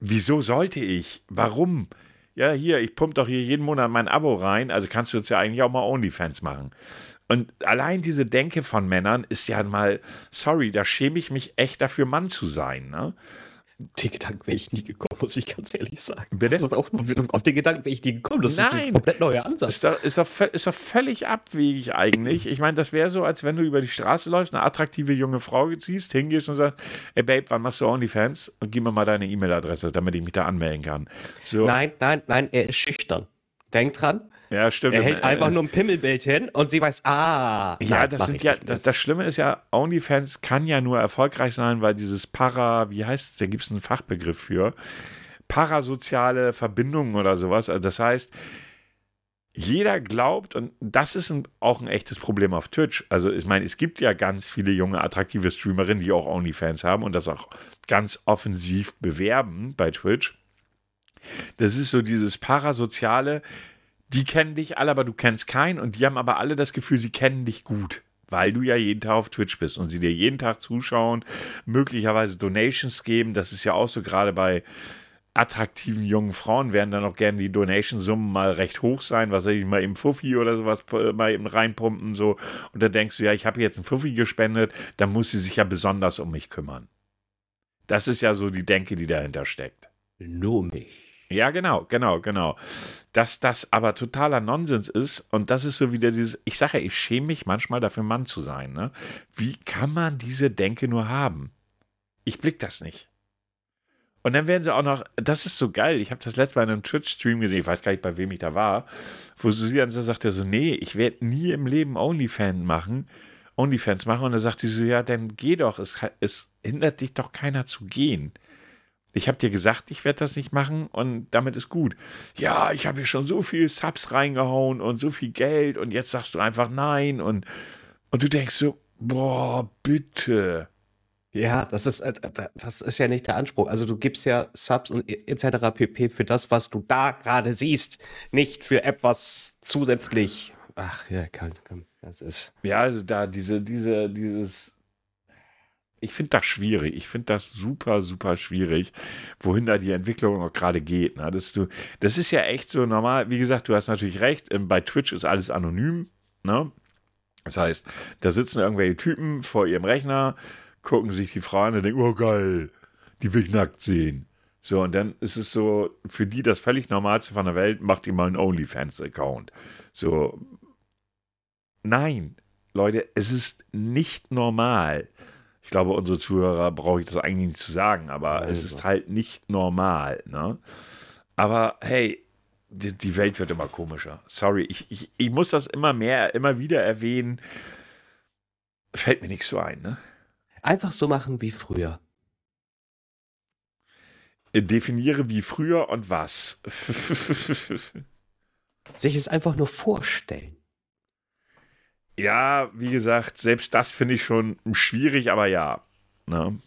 Wieso sollte ich? Warum? Ja, hier, ich pump doch hier jeden Monat mein Abo rein, also kannst du jetzt ja eigentlich auch mal OnlyFans machen. Und allein diese Denke von Männern ist ja mal, sorry, da schäme ich mich echt dafür, Mann zu sein. Ne? Den Gedanken wäre ich nie gekommen, muss ich ganz ehrlich sagen. Das ist auch, auf den Gedanken wäre ich nie gekommen. Das Nein. ist ein komplett neuer Ansatz. Ist doch, ist doch, ist doch völlig abwegig eigentlich. Ich meine, das wäre so, als wenn du über die Straße läufst, eine attraktive junge Frau ziehst, hingehst und sagst, ey Babe, wann machst du OnlyFans? Und gib mir mal deine E-Mail-Adresse, damit ich mich da anmelden kann. So. Nein, nein, nein, er ist schüchtern. Denk dran, ja, stimmt. Er hält äh, einfach nur ein Pimmelbild hin und sie weiß, ah. Ja, das sind ja, das, das, Schlimme ist ja, OnlyFans kann ja nur erfolgreich sein, weil dieses Para, wie heißt es, da gibt es einen Fachbegriff für, parasoziale Verbindungen oder sowas. Also das heißt, jeder glaubt, und das ist ein, auch ein echtes Problem auf Twitch. Also, ich meine, es gibt ja ganz viele junge, attraktive Streamerinnen, die auch OnlyFans haben und das auch ganz offensiv bewerben bei Twitch. Das ist so dieses parasoziale, die kennen dich alle, aber du kennst keinen und die haben aber alle das Gefühl, sie kennen dich gut. weil du ja jeden Tag auf Twitch bist und sie dir jeden Tag zuschauen, möglicherweise Donations geben. Das ist ja auch so gerade bei attraktiven jungen Frauen werden dann auch gerne die Donation-Summen mal recht hoch sein, was weiß ich, mal eben Fuffi oder sowas mal eben reinpumpen, so. Und dann denkst du, ja, ich habe jetzt einen Fuffi gespendet, dann muss sie sich ja besonders um mich kümmern. Das ist ja so die Denke, die dahinter steckt. Nur mich. Ja, genau, genau, genau. Dass das aber totaler Nonsens ist und das ist so wieder dieses, ich sage ja, ich schäme mich manchmal dafür, Mann zu sein. Ne? Wie kann man diese Denke nur haben? Ich blick das nicht. Und dann werden sie auch noch, das ist so geil, ich habe das letzte Mal in einem Twitch-Stream gesehen, ich weiß gar nicht, bei wem ich da war, wo sie dann so sagte, so, nee, ich werde nie im Leben OnlyFans machen, OnlyFans machen. Und dann sagt sie so, ja, dann geh doch, es, es hindert dich doch keiner zu gehen. Ich habe dir gesagt, ich werde das nicht machen und damit ist gut. Ja, ich habe hier schon so viel Subs reingehauen und so viel Geld und jetzt sagst du einfach nein und, und du denkst so, boah, bitte. Ja, das ist, äh, das ist ja nicht der Anspruch. Also du gibst ja Subs und etc. pp. für das, was du da gerade siehst, nicht für etwas zusätzlich. Ach ja, komm, komm, das ist. Ja, also da diese, diese, dieses. Ich finde das schwierig. Ich finde das super, super schwierig, wohin da die Entwicklung auch gerade geht. Ne? Das, du, das ist ja echt so normal. Wie gesagt, du hast natürlich recht. Ähm, bei Twitch ist alles anonym. Ne? Das heißt, da sitzen irgendwelche Typen vor ihrem Rechner, gucken sich die Frau an und denken, oh geil, die will ich nackt sehen. So, und dann ist es so, für die das völlig Normalste von der Welt, macht ihr mal einen OnlyFans-Account. So, nein, Leute, es ist nicht normal. Ich glaube, unsere Zuhörer brauche ich das eigentlich nicht zu sagen, aber also. es ist halt nicht normal. Ne? Aber hey, die, die, Welt wird immer komischer. Sorry, ich, ich, ich muss das immer mehr, immer wieder erwähnen. Fällt mir nichts so ein, ne? Einfach so machen wie früher. Definiere wie früher und was. [laughs] Sich es einfach nur vorstellen. Ja, wie gesagt, selbst das finde ich schon schwierig, aber ja. Ne?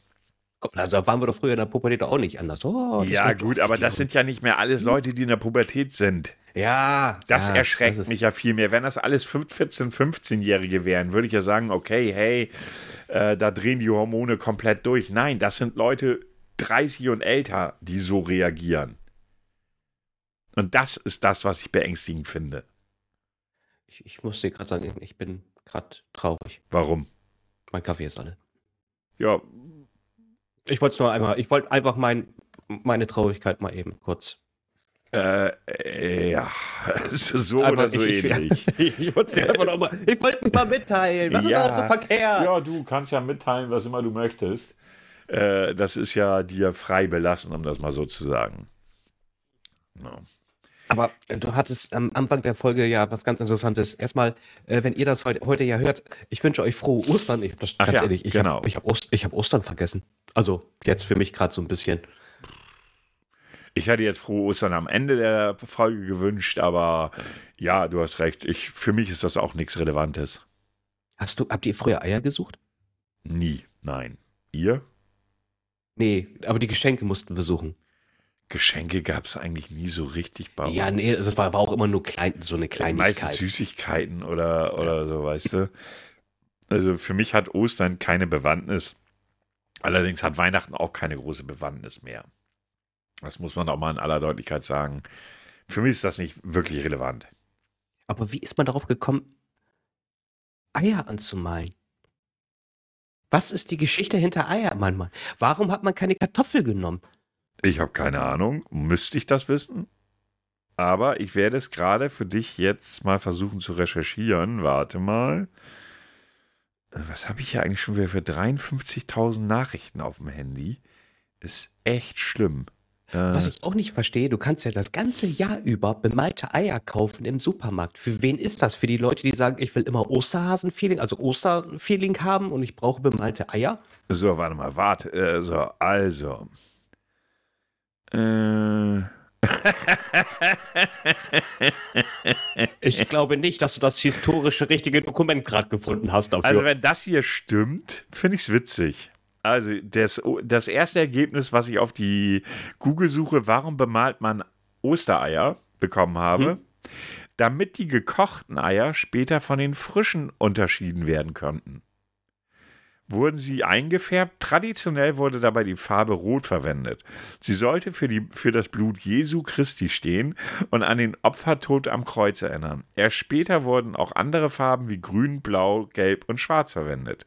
Also waren wir doch früher in der Pubertät auch nicht anders. Oh, ja, gut, aber das sind ja nicht mehr alles Leute, die in der Pubertät sind. Ja. Das ja, erschreckt das mich ja viel mehr. Wenn das alles 14, 15-Jährige wären, würde ich ja sagen, okay, hey, äh, da drehen die Hormone komplett durch. Nein, das sind Leute 30 und älter, die so reagieren. Und das ist das, was ich beängstigend finde. Ich, ich muss dir gerade sagen, ich bin gerade traurig. Warum? Mein Kaffee ist alle. Ja. Ich wollte es nur einmal, ich wollte einfach mein, meine Traurigkeit mal eben kurz äh, äh, ja, [laughs] so Aber oder so ich, ähnlich. Ich, [laughs] ich, wollte wollt mal mitteilen. Was ja, ist da so verkehrt? Ja, du kannst ja mitteilen, was immer du möchtest. Äh, das ist ja dir frei belassen, um das mal so zu sagen. No. Aber du hattest am Anfang der Folge ja was ganz Interessantes. Erstmal, äh, wenn ihr das heute, heute ja hört, ich wünsche euch frohe Ostern. Ich, das, ganz ja, ehrlich, ich genau. habe hab Ost, hab Ostern vergessen. Also jetzt für mich gerade so ein bisschen. Ich hätte jetzt frohe Ostern am Ende der Folge gewünscht, aber ja, du hast recht. Ich, für mich ist das auch nichts Relevantes. Hast du, habt ihr früher Eier gesucht? Nie, nein. Ihr? Nee, aber die Geschenke mussten wir suchen. Geschenke gab es eigentlich nie so richtig bei uns. Ja, nee, das war, war auch immer nur klein, so eine Kleinigkeit. Meistens Süßigkeiten oder, oder so, weißt du. Also für mich hat Ostern keine Bewandtnis. Allerdings hat Weihnachten auch keine große Bewandtnis mehr. Das muss man auch mal in aller Deutlichkeit sagen. Für mich ist das nicht wirklich relevant. Aber wie ist man darauf gekommen, Eier anzumalen? Was ist die Geschichte hinter Eier manchmal? Warum hat man keine Kartoffel genommen? Ich habe keine Ahnung. Müsste ich das wissen? Aber ich werde es gerade für dich jetzt mal versuchen zu recherchieren. Warte mal. Was habe ich hier eigentlich schon wieder für 53.000 Nachrichten auf dem Handy? Ist echt schlimm. Was ich auch nicht verstehe, du kannst ja das ganze Jahr über bemalte Eier kaufen im Supermarkt. Für wen ist das? Für die Leute, die sagen, ich will immer Osterhasen-Feeling, also Osterfeeling haben und ich brauche bemalte Eier? So, warte mal, warte. Äh, so, also. Äh. ich glaube nicht, dass du das historische richtige Dokument gerade gefunden hast dafür. Also wenn das hier stimmt, finde ich es witzig. Also das, das erste Ergebnis, was ich auf die Google-Suche, warum bemalt man Ostereier, bekommen habe, hm. damit die gekochten Eier später von den frischen unterschieden werden konnten. Wurden sie eingefärbt, traditionell wurde dabei die Farbe Rot verwendet. Sie sollte für, die, für das Blut Jesu Christi stehen und an den Opfertod am Kreuz erinnern. Erst später wurden auch andere Farben wie Grün, Blau, Gelb und Schwarz verwendet.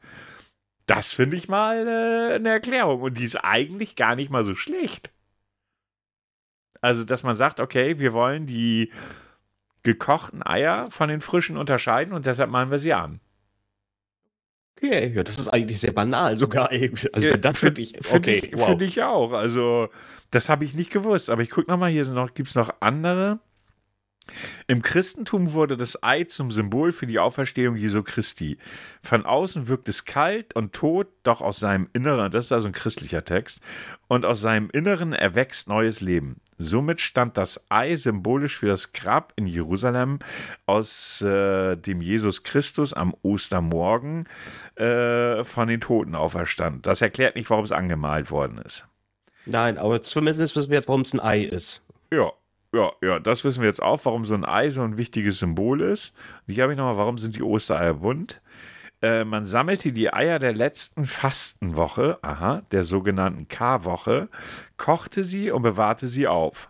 Das finde ich mal äh, eine Erklärung und die ist eigentlich gar nicht mal so schlecht. Also, dass man sagt, okay, wir wollen die gekochten Eier von den frischen unterscheiden und deshalb malen wir sie an. Okay, ja, das ist eigentlich sehr banal sogar. Also Ja, das finde ich, Finde okay, ich, wow. find ich auch. Also, das habe ich nicht gewusst. Aber ich gucke nochmal, hier noch, gibt es noch andere. Im Christentum wurde das Ei zum Symbol für die Auferstehung Jesu Christi. Von außen wirkt es kalt und tot, doch aus seinem Inneren, das ist also ein christlicher Text, und aus seinem Inneren erwächst neues Leben. Somit stand das Ei symbolisch für das Grab in Jerusalem, aus äh, dem Jesus Christus am Ostermorgen äh, von den Toten auferstand. Das erklärt nicht, warum es angemalt worden ist. Nein, aber zumindest wissen wir jetzt, warum es ein Ei ist. Ja, ja, ja, das wissen wir jetzt auch, warum so ein Ei so ein wichtiges Symbol ist. Und hier habe ich nochmal, warum sind die Ostereier bunt? Äh, man sammelte die Eier der letzten Fastenwoche, aha, der sogenannten K-Woche, kochte sie und bewahrte sie auf.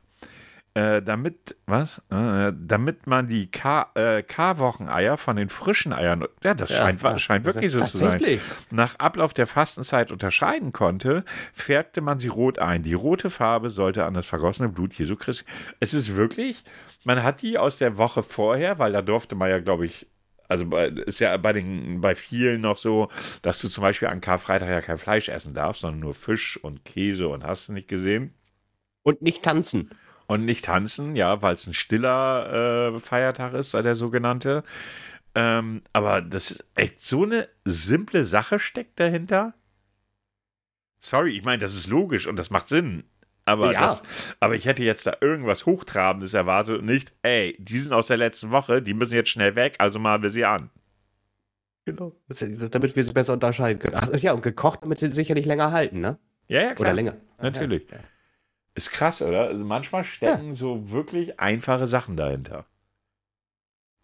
Äh, damit, was? Äh, damit man die äh, K-Wocheneier von den frischen Eiern, ja, das scheint, ja. scheint wirklich so zu sein nach Ablauf der Fastenzeit unterscheiden konnte, färbte man sie rot ein. Die rote Farbe sollte an das vergossene Blut Jesu Christi. Es ist wirklich, man hat die aus der Woche vorher, weil da durfte man ja, glaube ich, also bei, ist ja bei, den, bei vielen noch so, dass du zum Beispiel an Karfreitag ja kein Fleisch essen darfst, sondern nur Fisch und Käse und hast du nicht gesehen. Und nicht tanzen. Und nicht tanzen, ja, weil es ein stiller äh, Feiertag ist, der sogenannte. Ähm, aber das ist echt so eine simple Sache steckt dahinter. Sorry, ich meine, das ist logisch und das macht Sinn. Aber, Ja. das, aber ich hätte jetzt da irgendwas Hochtrabendes erwartet und nicht, ey, die sind aus der letzten Woche, die müssen jetzt schnell weg, also malen wir sie an. Genau. Damit wir sie besser unterscheiden können. Ach ja, und gekocht, damit sie sicherlich länger halten, ne? Ja, ja, klar. Oder länger. Natürlich. Ja, ja. Ist krass, oder? Also manchmal stecken so wirklich einfache Sachen dahinter.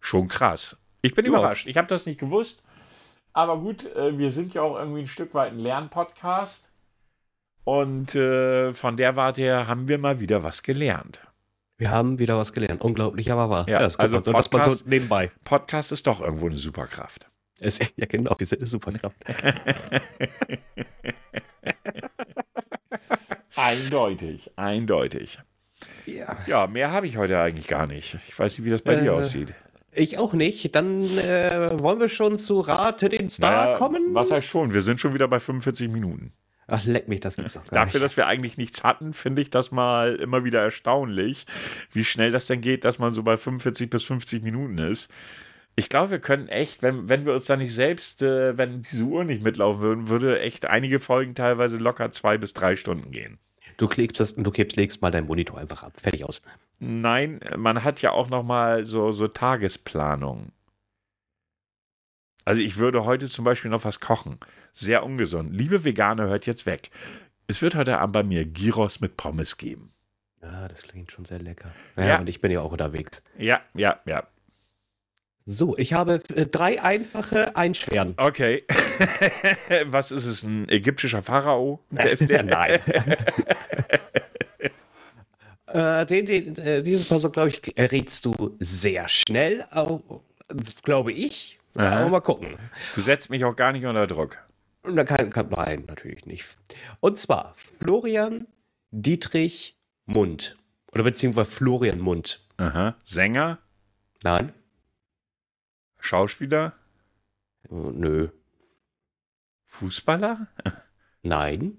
Schon krass. Ich bin Ja. überrascht. Ich habe das nicht gewusst. Aber gut, äh, wir sind ja auch irgendwie ein Stück weit ein Lernpodcast. Und äh, von der Warte her haben wir mal wieder was gelernt. Wir haben wieder was gelernt. Unglaublich, aber wahr. Ja, das also das mal so Podcast- nebenbei. Podcast ist doch irgendwo eine Superkraft. Es, [laughs] ja, genau, wir sind eine Superkraft. [laughs] Eindeutig, eindeutig. Ja. Ja, mehr habe ich heute eigentlich gar nicht. Ich weiß nicht, wie das bei Äh, dir aussieht. Ich auch nicht. Dann äh, wollen wir schon zu Rate den Star Naja, kommen. Was heißt schon? Wir sind schon wieder bei 45 Minuten. Ach, leck mich, das gibt's doch gar Dafür, nicht. dass wir eigentlich nichts hatten, finde ich das mal immer wieder erstaunlich, wie schnell das denn geht, dass man so bei 45 bis 50 Minuten ist. Ich glaube, wir können echt, wenn, wenn wir uns da nicht selbst, äh, wenn diese Uhr nicht mitlaufen würden, würde echt einige Folgen teilweise locker zwei bis drei Stunden gehen. Du klebst das, du klebst, legst mal deinen Monitor einfach ab. Fertig aus. Nein, man hat ja auch noch mal so, so Tagesplanung. Also ich würde heute zum Beispiel noch was kochen. Sehr ungesund. Liebe Veganer, hört jetzt weg. Es wird heute Abend bei mir Gyros mit Pommes geben. Ja, das klingt schon sehr lecker. Ja, Ja. und ich bin ja auch unterwegs. Ja, ja, ja. So, ich habe äh, drei einfache, einen schweren. Okay. [laughs] Was ist es? Ein ägyptischer Pharao? [laughs] Nein. [laughs] äh, den, den, äh, diesen Person, glaube ich, errätst du sehr schnell, au- glaube ich. Aber mal gucken. Du setzt mich auch gar nicht unter Druck. Und dann kann, kann, nein, natürlich nicht. Und zwar Florian Dietrich Mund. Oder beziehungsweise Florian Mund. Aha. Sänger? Nein? Schauspieler? Nö. Fußballer? Nein.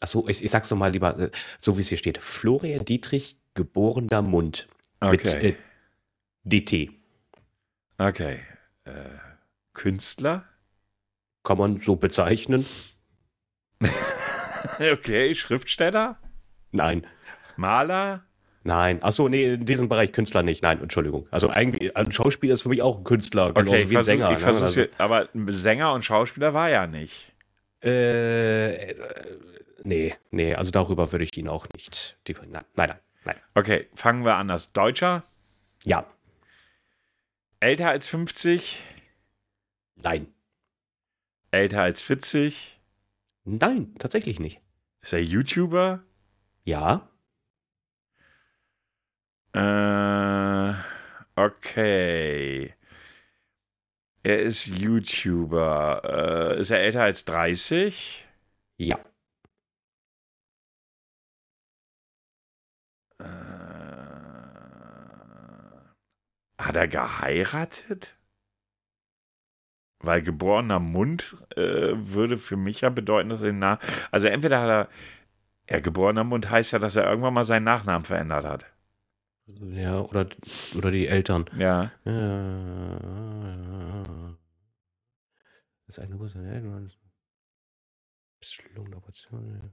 Achso, ich, ich sag's nochmal lieber, äh, so wie es hier steht. Florian Dietrich, geborener Mund. Mit Okay. äh, DT. Okay. Äh, Künstler? Kann man so bezeichnen? [laughs] Okay. Schriftsteller? Nein. Maler? Nein. Achso, nee, in diesem Bereich Künstler nicht. Nein, Entschuldigung. Also eigentlich, ein Schauspieler ist für mich auch ein Künstler, genauso Okay, ich wie ein Sänger. ich ne? versuch's Also, aber ein Sänger und Schauspieler war ja nicht. äh, äh, nee, nee, also darüber würde ich ihn auch nicht. Nein, nein, nein. Nein. Okay, fangen wir an. Das Deutscher? Ja. Älter als 50? Nein. Älter als 40? Nein, tatsächlich nicht. Ist er YouTuber? Ja. Äh, okay. Er ist YouTuber. Äh, ist er älter als 30? Ja. Hat er geheiratet? Weil geborener Mund äh, würde für mich ja bedeuten, dass er den Nach Also entweder hat er. Ja, geborener Mund heißt ja, dass er irgendwann mal seinen Nachnamen verändert hat. Ja, oder, oder die Eltern. Ja. Ja. Das ist eine große Eltern. Lungenoperation.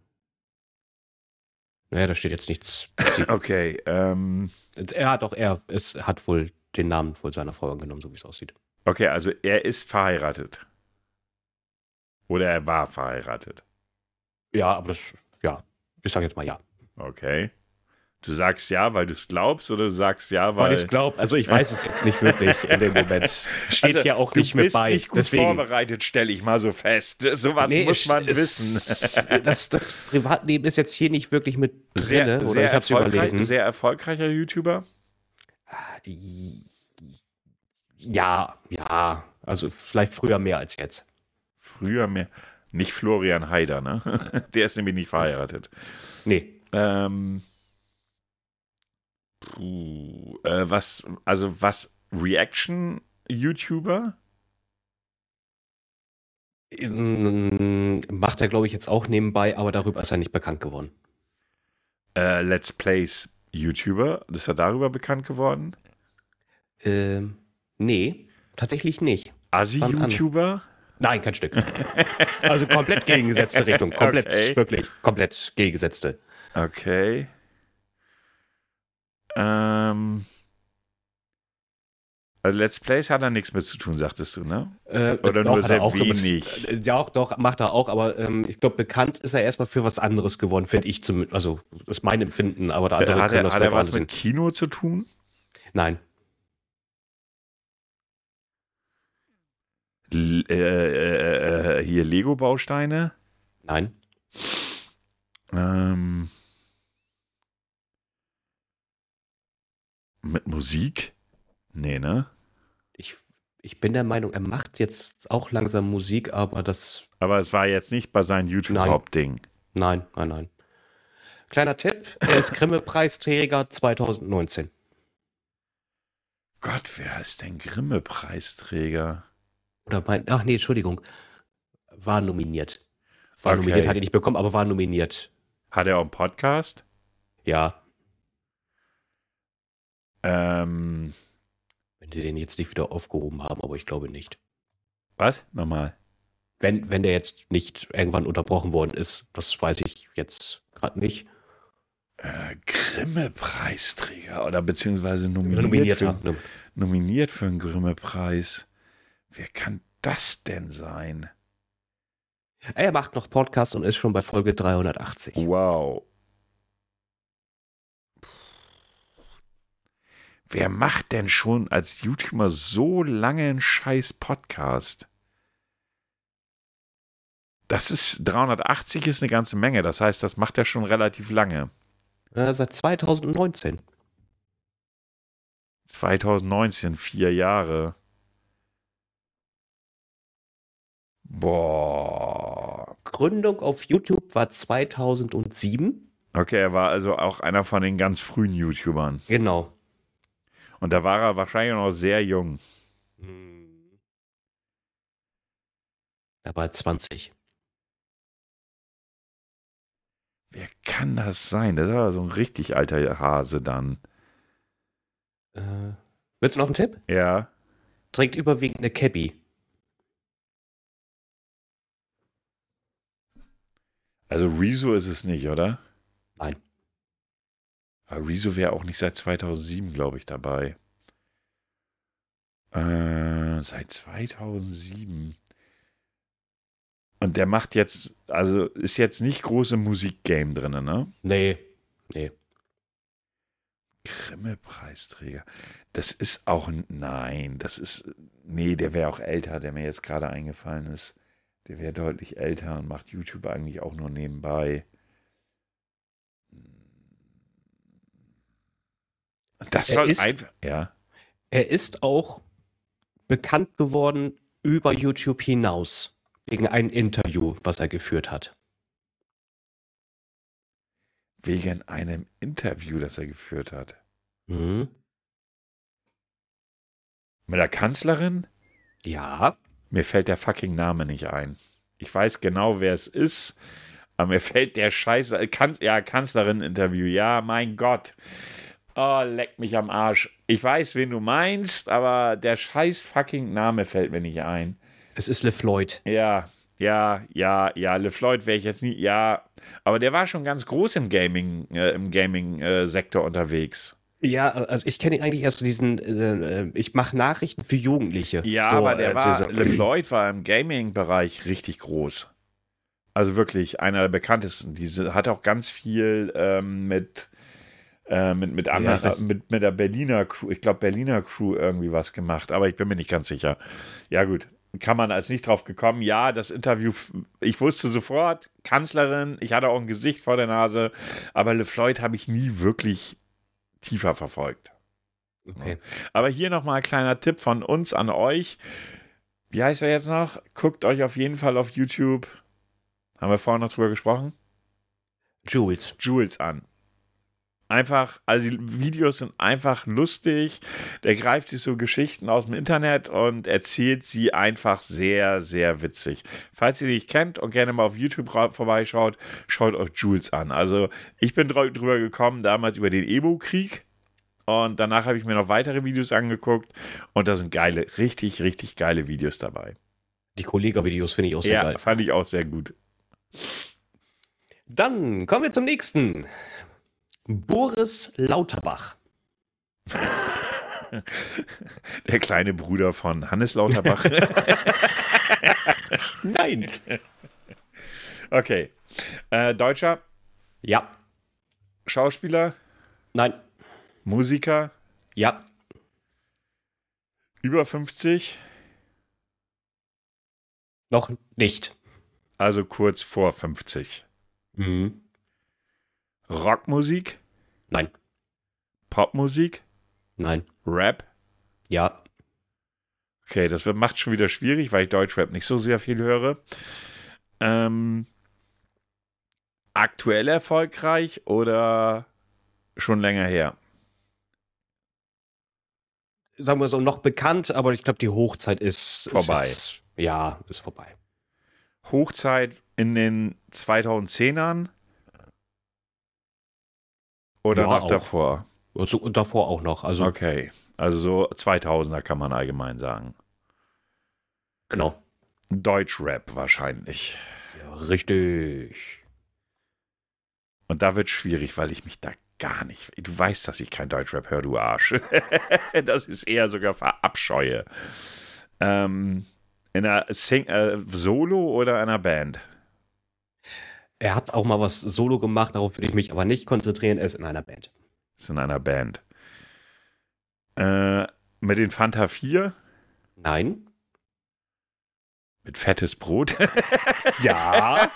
Naja, da steht jetzt nichts. [laughs] Okay. Ähm, Er hat auch, er es hat wohl den Namen wohl seiner Frau angenommen, so wie es aussieht. okay, also er ist verheiratet. Oder er war verheiratet. Ja, aber das, ja, ich sage jetzt mal ja. Okay. Du sagst ja, weil du es glaubst, oder du sagst ja, weil. Weil ich es glaube, also ich weiß es jetzt nicht wirklich in dem Moment. [laughs] Steht Also, hier auch du nicht mit bist bei. nicht gut deswegen. vorbereitet, stelle ich mal so fest. [laughs] Sowas Nee, muss man es- wissen. [laughs] Das, das Privatleben ist jetzt hier nicht wirklich mit Sehr, drin, oder sehr, ich habe es überlesen. sehr erfolgreicher YouTuber. Ja, ja, also vielleicht früher mehr als jetzt. Früher mehr. Nicht Florian Haider, ne? [laughs] Der ist nämlich nicht verheiratet. Nee, Ähm, puh, äh, was, also was, Reaction-YouTuber? Mm, macht er glaube ich jetzt auch nebenbei, aber darüber ist er nicht bekannt geworden. Äh, Let's Plays-YouTuber? Ist er darüber bekannt geworden? Ähm, nee, tatsächlich nicht. Assi-YouTuber? Nein, kein Stück. Also komplett gegengesetzte Richtung. Komplett, Okay. wirklich, komplett gegengesetzte. Okay. Ähm. Also Let's Plays hat da nichts mit zu tun, sagtest du, ne? Äh, Oder doch, nur sehr auch wenig? Äh, Ja, auch, doch, macht er auch, aber ähm, ich glaube, bekannt ist er erstmal für was anderes geworden, finde ich zumindest. Also, ist mein Empfinden, aber andere hat er, das hat er was anders mit. Kino zu tun? Nein. L äh, äh, äh, hier Lego-Bausteine? Nein. Ähm. Mit Musik? Nee, ne? Ich, ich bin der Meinung, er macht jetzt auch langsam Musik, aber das. Aber es war jetzt nicht bei seinem YouTube-Hauptding. Nein, nein, nein. Kleiner Tipp: Er ist Grimme-Preisträger 2019. Gott, wer ist denn Grimme-Preisträger? Oder mein. Ach nee, Entschuldigung. War nominiert. War Okay. nominiert, hat ihn nicht bekommen, aber war nominiert. Hat er auch einen Podcast? Ja. Ähm, Wenn die den jetzt nicht wieder aufgehoben haben, aber ich glaube nicht. was? Nochmal. Wenn, wenn der jetzt nicht irgendwann unterbrochen worden ist, das weiß ich jetzt gerade nicht. Äh, Grimme-Preisträger oder beziehungsweise nominiert, Nominierter. für, nominiert für einen Grimme-Preis. Wer kann das denn sein? Er macht noch Podcast und ist schon bei Folge 380. Wow. Wer macht denn schon als YouTuber so lange einen scheiß Podcast? Das ist 380 ist eine ganze Menge. Das heißt, das macht er schon relativ lange. Äh, seit 2019. 2019, vier Jahre. Boah. Gründung auf YouTube war 2007. Okay, er war also auch einer von den ganz frühen YouTubern. Genau. Und da war er wahrscheinlich noch sehr jung. Da war er 20. Wer kann das sein? Das aber so ein richtig alter Hase dann. Äh, willst du noch einen Tipp? Ja. Trägt überwiegend eine Cappy. Also Rezo ist es nicht, oder? Aber Rezo wäre auch nicht seit 2007, glaube ich, dabei. Äh, seit 2007. Und der macht jetzt, also ist jetzt nicht groß im Musikgame drin, ne? Nee. Nee. Grimme-Preisträger. Das ist auch ein. Nein, das ist. Nee, der wäre auch älter, der mir jetzt gerade eingefallen ist. Der wäre deutlich älter und macht YouTube eigentlich auch nur nebenbei. Das Er ist- einfach. Ja. Er ist auch bekannt geworden über YouTube hinaus. Wegen einem Interview, was er geführt hat. Wegen einem Interview, das er geführt hat. Mhm. Mit der Kanzlerin? Ja. Mir fällt der fucking Name nicht ein. Ich weiß genau, wer es ist, aber mir fällt der Scheiß. äh, Kan ja, Kanzlerin-Interview. Ja, mein Gott. Oh, leck mich am Arsch. Ich weiß, wen du meinst, aber der scheiß fucking Name fällt mir nicht ein. Es ist LeFloid. Ja, ja, ja, ja. LeFloid wäre ich jetzt nie. Ja, aber der war schon ganz groß im Gaming, äh, im Gaming-Sektor unterwegs. Ja, also ich kenne ihn eigentlich erst diesen, äh, äh, ich mache Nachrichten für Jugendliche. Ja, so, aber der äh, war, LeFloid war im Gaming-Bereich richtig groß. Also wirklich einer der bekanntesten. Diese hat auch ganz viel ähm, mit, äh, mit, mit, anderen, weiß- mit, mit der Berliner Crew, ich glaube Berliner Crew irgendwie was gemacht, aber ich bin mir nicht ganz sicher. Ja gut, kann man als nicht drauf gekommen. Ja, das Interview, ich wusste sofort, Kanzlerin, ich hatte auch ein Gesicht vor der Nase, aber LeFloid habe ich nie wirklich tiefer verfolgt. Okay. Aber hier nochmal ein kleiner Tipp von uns an euch. Wie heißt er jetzt noch? Guckt euch auf jeden Fall auf YouTube, haben wir vorhin noch drüber gesprochen, Jules. Jules an. Einfach, also die Videos sind einfach lustig. Der greift sich so Geschichten aus dem Internet und erzählt sie einfach sehr, sehr witzig. Falls ihr nicht kennt und gerne mal auf YouTube vorbeischaut, schaut euch Jules an. Also ich bin drü- drüber gekommen, damals über den Ebo-Krieg. Und danach habe ich mir noch weitere Videos angeguckt. Und da sind geile, richtig, richtig geile Videos dabei. Die Kollega-Videos finde ich auch sehr ja, geil. fand ich auch sehr gut. Dann kommen wir zum nächsten. Boris Lauterbach. Der kleine Bruder von Hannes Lauterbach. [laughs] Nein. okay. Äh, Deutscher, Ja. Schauspieler, Nein. Musiker, Ja. über 50, Noch nicht. also kurz vor 50. Mhm. Rockmusik, Nein. Popmusik, Nein. Rap. Ja. Okay, das wird, macht schon wieder schwierig, weil ich Deutschrap nicht so sehr viel höre. Ähm, aktuell erfolgreich oder schon länger her? Sagen wir so, noch bekannt, aber ich glaube, die Hochzeit ist Vorbei. Ist jetzt, ja, ist vorbei. Hochzeit in den 2010ern oder Ja, noch auch. davor? Und, so, davor auch noch. Also, Okay, also so 2000er kann man allgemein sagen. genau. Deutschrap wahrscheinlich. Ja, richtig. Und da wird schwierig, weil ich mich da gar nicht. Du weißt, dass ich kein Deutschrap höre, du Arsch. [laughs] das ist eher sogar verabscheue. Ähm, in einer Sing äh, Solo oder einer Band? Er hat auch mal was solo gemacht, darauf will ich mich aber nicht konzentrieren. Er ist in einer Band. Ist in einer Band. Äh, mit den Fanta 4? Nein. Mit fettes Brot? [laughs] Ja.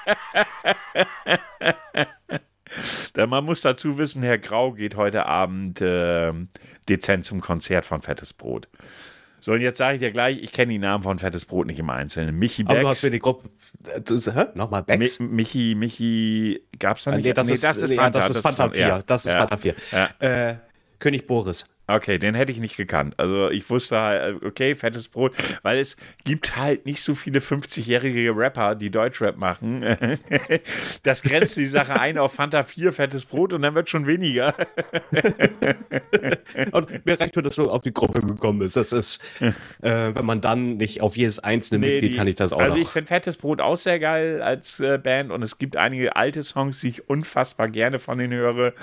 Da man muss dazu wissen, Herr Grau geht heute Abend ähm, dezent zum Konzert von Fettes Brot. So, und jetzt sage ich dir gleich, ich kenne die Namen von Fettes Brot nicht im Einzelnen. Michi aber du hast Becks. mir die Gruppe. äh, Das, hä? Nochmal Mi Becks? Michi, Michi, gab's da Ah, nicht? nee, das, ist, nee, ja, das ist Fanta 4. ja, das ist Fanta 4. Ja. Äh, König Boris. Okay, den hätte ich nicht gekannt. Also ich wusste halt, okay, fettes Brot, weil es gibt halt nicht so viele 50-jährige Rapper, die Deutschrap machen. [laughs] Das grenzt die Sache ein auf Fanta 4, fettes Brot und dann wird schon weniger. [laughs] Und mir reicht nur, dass du auf die Gruppe gekommen bist. Das ist, äh, wenn man dann nicht auf jedes einzelne Nee, Mitglied die- kann ich das auch also noch. ich finde Fettes Brot auch sehr geil als äh, Band und es gibt einige alte Songs, die ich unfassbar gerne von denen höre.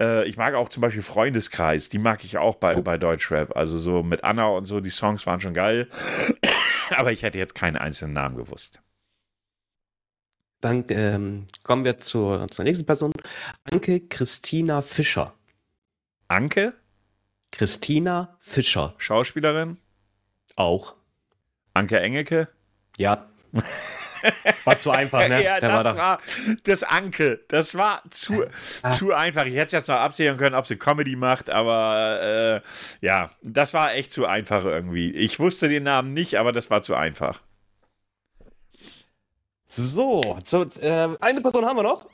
Äh, ich mag auch zum Beispiel Freundeskreis, die mag ich auch bei, Oh. bei Deutschrap. Also so mit Anna und so, die Songs waren schon geil. [coughs] Aber ich hätte jetzt keinen einzelnen Namen gewusst. Dann ähm, kommen wir zur, zur nächsten Person. Anke Christina Fischer. Anke, Christina Fischer. Schauspielerin. Auch. Anke Engelke. Ja. [laughs] War zu einfach, ne? ja, Der das war war, doch- das Anke. Das war zu, Ah. zu einfach. Ich hätte es jetzt noch absehen können, ob sie Comedy macht, aber äh, ja, das war echt zu einfach irgendwie. Ich wusste den Namen nicht, aber das war zu einfach. So, so äh, eine Person haben wir noch.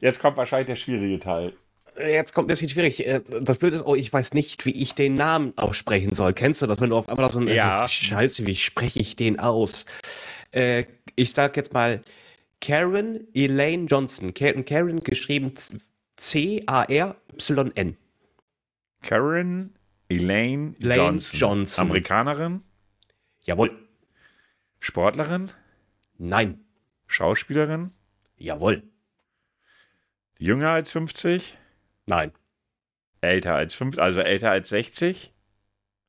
Jetzt kommt wahrscheinlich der schwierige Teil. Jetzt kommt ein bisschen schwierig. Äh, Das Blöde ist, oh, ich weiß nicht, wie ich den Namen aussprechen soll. Kennst du das, wenn du auf einmal so ein Ja. Scheiße, wie spreche ich den aus? Äh, ich sag jetzt mal Karen Elaine Johnson. Karen, Karen geschrieben C-A-R-Y-N. Karen Elaine Elaine Johnson. Johnson. Amerikanerin, Jawohl. Sportlerin, Nein. Schauspielerin, Jawohl. jünger als 50, Nein. älter als 50, also älter als 60,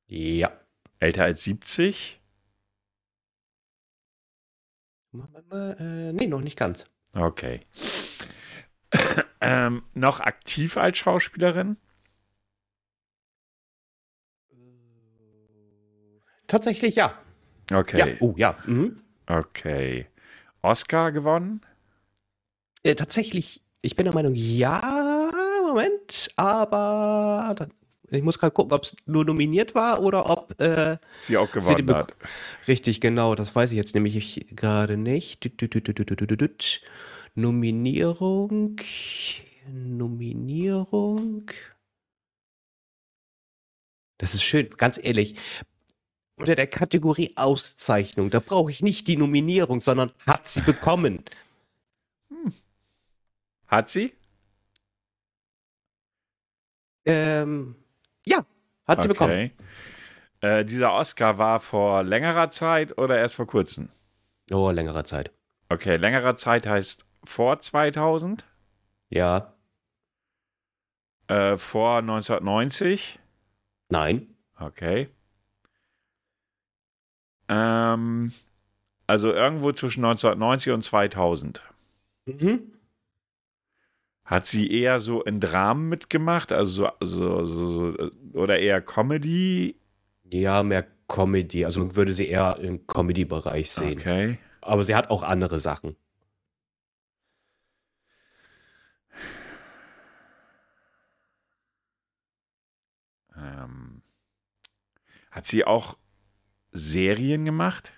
Ja. älter als 70. Äh, nee, noch nicht ganz. Okay. [coughs] ähm, noch aktiv als Schauspielerin? Tatsächlich ja. Okay. Ja. Oh, ja. Mhm. Okay. Oscar gewonnen? Äh, tatsächlich, ich bin der Meinung, ja, Moment, aber ich muss gerade gucken, ob es nur nominiert war oder ob, äh, Sie auch sie gewonnen bek- hat. richtig, genau, das weiß ich jetzt nämlich ich gerade nicht. Düt, düt, düt, düt, düt, düt, düt, düt. Nominierung, Nominierung. Das ist schön, ganz ehrlich. Unter der Kategorie Auszeichnung, da brauche ich nicht die Nominierung, sondern hat sie bekommen. Hat sie? Ähm, ja, hat sie bekommen. Okay. Äh, dieser Oscar war vor längerer Zeit oder erst vor kurzem? Oh, längerer Zeit. Okay, längerer Zeit heißt vor 2000, Ja, äh, vor 1990. nein, Okay. Ähm, also irgendwo zwischen 1990 und 2000. mhm. Hat sie eher so in Dramen mitgemacht, also so, so, so, so oder eher Comedy? Ja, mehr Comedy. Also man würde sie eher im Comedy-Bereich sehen. Okay. Aber sie hat auch andere Sachen. Ähm, hat sie auch Serien gemacht?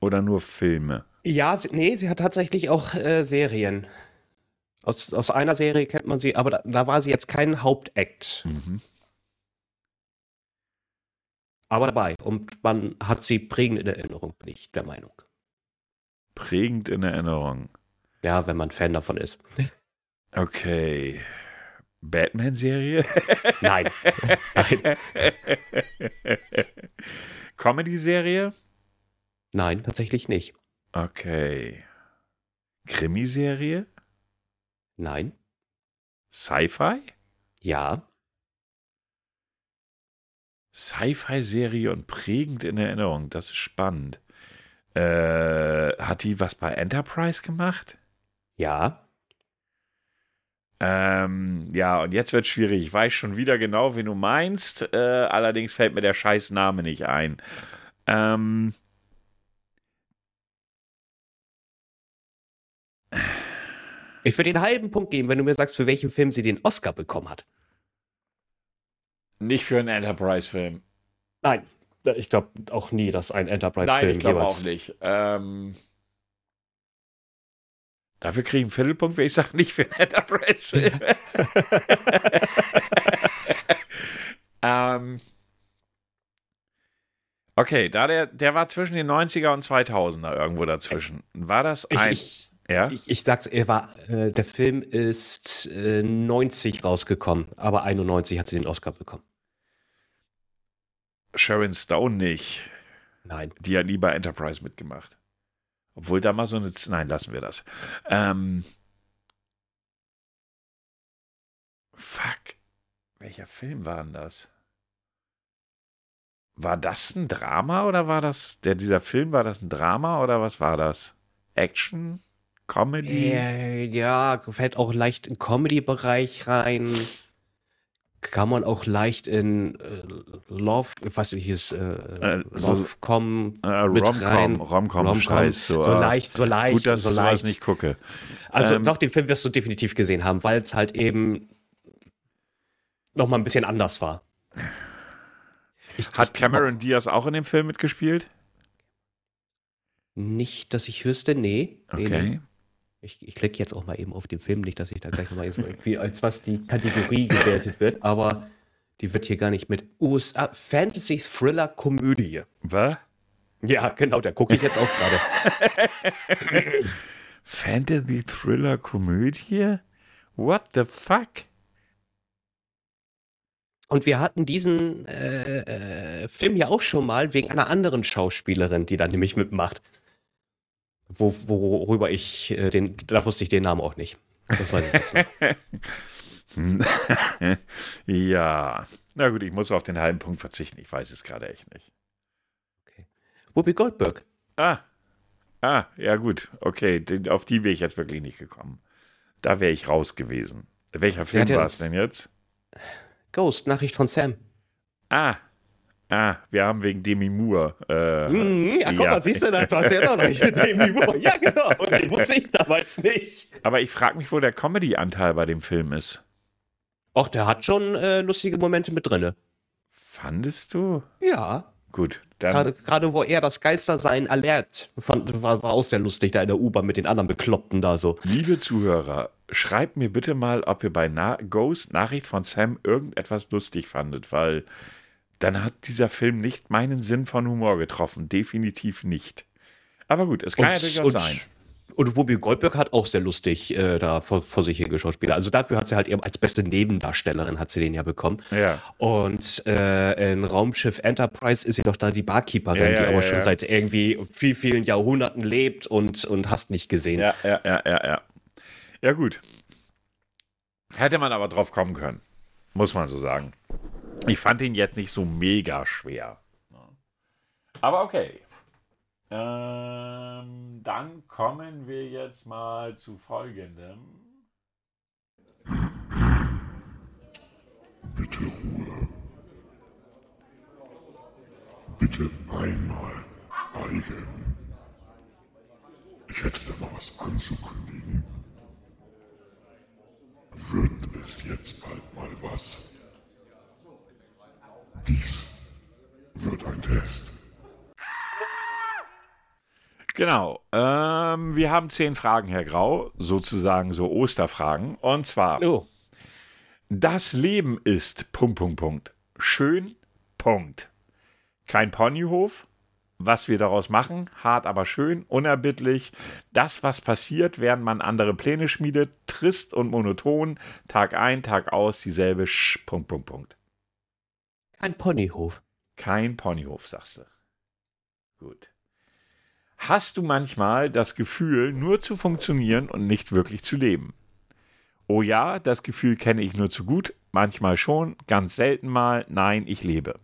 Oder nur Filme? Ja, sie, nee, sie hat tatsächlich auch äh, Serien. Aus, aus einer Serie kennt man sie, aber da, da war sie jetzt kein Hauptact. Mhm. Aber dabei. Und man hat sie prägend in Erinnerung, bin ich der Meinung. Prägend in Erinnerung. Ja, wenn man Fan davon ist. [laughs] Okay. Batman-Serie? [laughs] Nein. Nein. [laughs] Comedy-Serie? Nein, tatsächlich nicht. Okay. Krimiserie? Nein. Sci-Fi? Ja. Sci-Fi-Serie und prägend in Erinnerung. Das ist spannend. Äh, hat die was bei Enterprise gemacht? Ja. Ähm, ja, und jetzt wird schwierig. Ich weiß schon wieder genau, wen du meinst. Äh, allerdings fällt mir der scheiß Name nicht ein. Ähm, Ich würde den halben Punkt geben, wenn du mir sagst, für welchen Film sie den Oscar bekommen hat. nicht für einen Enterprise-Film. Nein. Ich glaube auch nie, dass ein Nein, Enterprise-Film ich glaube auch nicht. Ähm, dafür kriege ich einen Viertelpunkt, wenn ich sage, nicht für einen Enterprise-Film. [laughs] ähm, okay, da der, der war zwischen den 90er und 2000er irgendwo dazwischen. War das Ich, ein... ich, ja? ich, ich sag's, er war, äh, der Film ist äh, 90 rausgekommen, aber 91 hat sie den Oscar bekommen. Sharon Stone nicht. Nein. Die hat nie bei Enterprise mitgemacht. Obwohl da mal so eine. Z- Nein, lassen wir das. Ähm. Fuck. Welcher Film war denn das? War das ein Drama oder war das. Der, dieser Film, war das ein Drama oder was war das? Action? Comedy? Äh, ja, fällt auch leicht in Comedy-Bereich rein. Kann man auch leicht in äh, Love, was hieß, äh, Äh, so- Love-Com Äh, mit Romcom, rein. Romcom, Rom-Com. Scheiß. So, So äh, leicht, so leicht, Gut, dass so ich leicht. nicht gucke. Also Ähm, doch, den Film wirst du definitiv gesehen haben, weil es halt eben noch mal ein bisschen anders war. Ich, Hat Cameron Diaz auch in dem Film mitgespielt? Nicht, dass ich wüsste, nee. nee, Okay. nee. Ich, ich klicke jetzt auch mal eben auf den Film, nicht, dass ich da gleich nochmal irgendwie als was die Kategorie gewertet wird, aber die wird hier gar nicht mit USA Fantasy Thriller Komödie. Was? Ja, genau, da gucke ich jetzt auch gerade. [laughs] Fantasy Thriller Komödie? What the fuck? Und wir hatten diesen äh, äh, Film ja auch schon mal wegen einer anderen Schauspielerin, die da nämlich mitmacht. Wo, worüber ich äh, den, da wusste ich den Namen auch nicht. Das war nicht so. [laughs] ja. Na gut, ich muss auf den halben Punkt verzichten. Ich weiß es gerade echt nicht. Whoopi Goldberg. Ah. Ah, ja gut. Okay, den, auf die wäre ich jetzt wirklich nicht gekommen. Da wäre ich raus gewesen. Welcher Film war es denn jetzt? Ghost, Nachricht von Sam. Ah. Ah, wir haben wegen Demi Moore. Äh, Mhm, ja, guck ja. mal, siehst du, das sagt er doch nicht mit [laughs] Demi Moore. Ja, genau. Und den wusste ich damals nicht. Aber ich frage mich, wo der Comedy-Anteil bei dem Film ist. Och, der hat schon äh, lustige Momente mit drinne. Fandest du? Ja. Gut, gerade wo er das Geistersein alert, fand, war, war auch sehr lustig da in der U-Bahn mit den anderen Bekloppten da so. Liebe Zuhörer, schreibt mir bitte mal, ob ihr bei Na Ghost Nachricht von Sam irgendetwas lustig fandet, weil dann hat dieser Film nicht meinen Sinn von Humor getroffen. Definitiv nicht. Aber gut, es kann ja durchaus sein. Und Whoopi Goldberg hat auch sehr lustig äh, da vor, vor sich hingeschauspielert. Also dafür hat sie halt eben als beste Nebendarstellerin hat sie den ja bekommen. Ja. Und äh, in Raumschiff Enterprise ist sie doch da die Barkeeperin, Ja, ja, die aber schon seit irgendwie viel, vielen Jahrhunderten lebt und, und hast nicht gesehen. Ja, ja, ja, ja, ja. Ja, gut. Hätte man aber drauf kommen können. Muss man so sagen. Ich fand ihn jetzt nicht so mega schwer. Aber okay. Ähm, dann kommen wir jetzt mal zu folgendem. Bitte Ruhe. Bitte einmal schweigen. Ich hätte da mal was anzukündigen. Wird es jetzt bald mal was? Dies wird ein Test. Genau. Ähm, wir haben zehn Fragen, Herr Grau. Sozusagen so Osterfragen. Und zwar. Oh. Das Leben ist Punkt, Punkt, Punkt. Schön, Punkt. Kein Ponyhof. Was wir daraus machen, hart aber schön, unerbittlich. Das, was passiert, während man andere Pläne schmiedet, trist und monoton, Tag ein, Tag aus, dieselbe Sch, Punkt, Punkt, Punkt. Ein Ponyhof. Kein Ponyhof, sagst du. Gut. Hast du manchmal das Gefühl, nur zu funktionieren und nicht wirklich zu leben? Oh ja, das Gefühl kenne ich nur zu gut, manchmal schon, ganz selten mal, nein, ich lebe.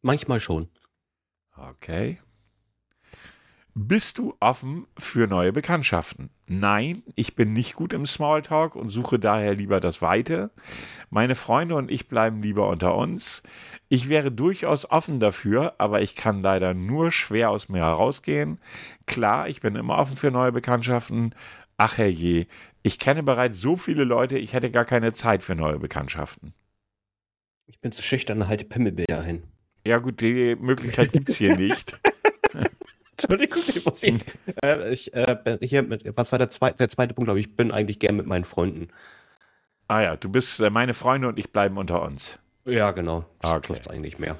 Manchmal schon. Okay. Bist du offen für neue Bekanntschaften? Nein, ich bin nicht gut im Smalltalk und suche daher lieber das Weite. Meine Freunde und ich bleiben lieber unter uns. Ich wäre durchaus offen dafür, aber ich kann leider nur schwer aus mir herausgehen. Klar, ich bin immer offen für neue Bekanntschaften. Ach herrje, ich kenne bereits so viele Leute, ich hätte gar keine Zeit für neue Bekanntschaften. Ich bin zu schüchtern, halte Pimmelbilder hin. Ja gut, die Möglichkeit gibt es hier nicht. [laughs] Entschuldigung, ich muss hier, äh, ich, äh, hier mit, was war der zweite, der zweite Punkt, glaube ich, ich bin eigentlich gern mit meinen Freunden. Ah ja, du bist äh, meine Freunde und ich bleiben unter uns. Ja, genau. Das Okay. trifft eigentlich mehr.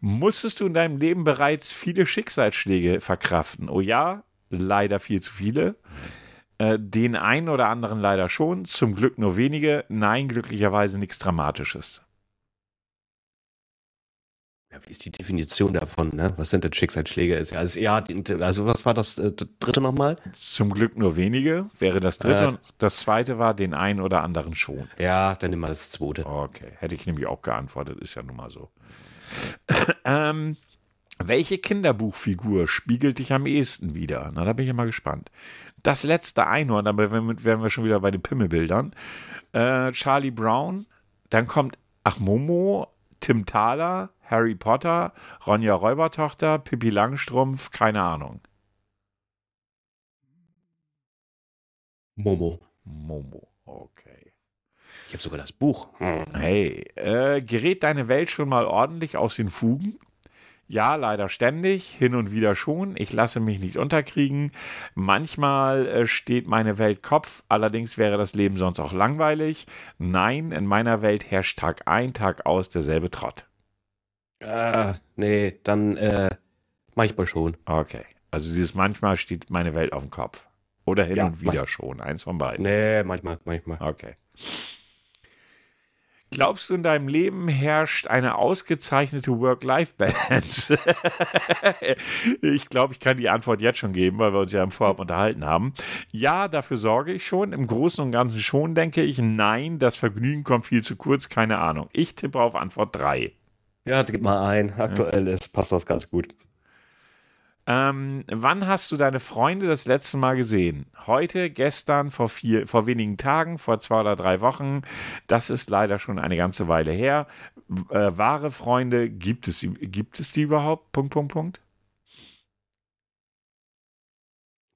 Musstest du in deinem Leben bereits viele Schicksalsschläge verkraften? Oh ja, leider viel zu viele. Äh, den einen oder anderen leider schon, zum Glück nur wenige. Nein, glücklicherweise nichts Dramatisches. Ja, wie ist die Definition davon, ne? Was sind denn Schicksalsschläge? Ist ja alles eher, also was war das äh, dritte nochmal? Zum Glück nur wenige wäre das dritte. Äh. und das zweite war den einen oder anderen schon. Ja, dann wir das zweite. Okay, hätte ich nämlich auch geantwortet, ist ja nun mal so. [clears throat] ähm, Welche Kinderbuchfigur spiegelt dich am ehesten wieder? Na, da bin ich ja mal gespannt. Das letzte Einhorn, damit wären wir schon wieder bei den Pimmelbildern. Äh, Charlie Brown, dann kommt, ach, Momo, Tim Thaler, Harry Potter, Ronja Räubertochter, Pippi Langstrumpf, keine Ahnung. Momo. Momo, okay. Ich habe sogar das Buch. Hey, äh, gerät deine Welt schon mal ordentlich aus den Fugen? Ja, leider ständig, hin und wieder schon. Ich lasse mich nicht unterkriegen. Manchmal äh, steht meine Welt Kopf, allerdings wäre das Leben sonst auch langweilig. Nein, in meiner Welt herrscht Tag ein, Tag aus derselbe Trott. Ah, nee, dann äh, manchmal schon. Okay, also dieses manchmal steht meine Welt auf dem Kopf. Oder hin Ja, und wieder schon, eins von beiden. Nee, manchmal, manchmal. Okay. Glaubst du, in deinem Leben herrscht eine ausgezeichnete Work-Life-Balance? [laughs] ich glaube, ich kann die Antwort jetzt schon geben, weil wir uns ja im Vorab unterhalten haben. Ja, dafür sorge ich schon. Im Großen und Ganzen schon, denke ich. Nein, das Vergnügen kommt viel zu kurz. Keine Ahnung. Ich tippe auf Antwort 3. Ja, gib mal ein. Aktuell ist, passt das ganz gut. Ähm, wann hast du deine Freunde das letzte Mal gesehen? Heute, gestern, vor, vier, vor wenigen Tagen, vor zwei oder drei Wochen. Das ist leider schon eine ganze Weile her. Äh, wahre Freunde, gibt es, gibt es die überhaupt? Punkt, Punkt, Punkt.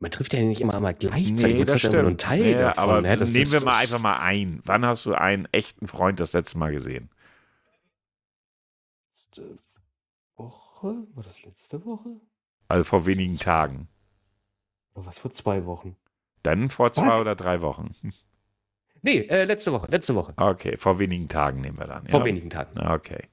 Man trifft ja nicht immer einmal gleichzeitig. man trifft ja nur einen Teil Ja, davon. aber ne? Das nehmen wir mal einfach mal ein. Wann hast du einen echten Freund das letzte Mal gesehen? Letzte Woche? War das letzte Woche? Also vor wenigen Tagen. Oder was vor zwei Wochen? Dann vor zwei Fuck. oder drei Wochen. [laughs] Nee, äh, letzte Woche, letzte Woche. Okay, vor wenigen Tagen nehmen wir dann. Vor ja? wenigen Tagen. Okay.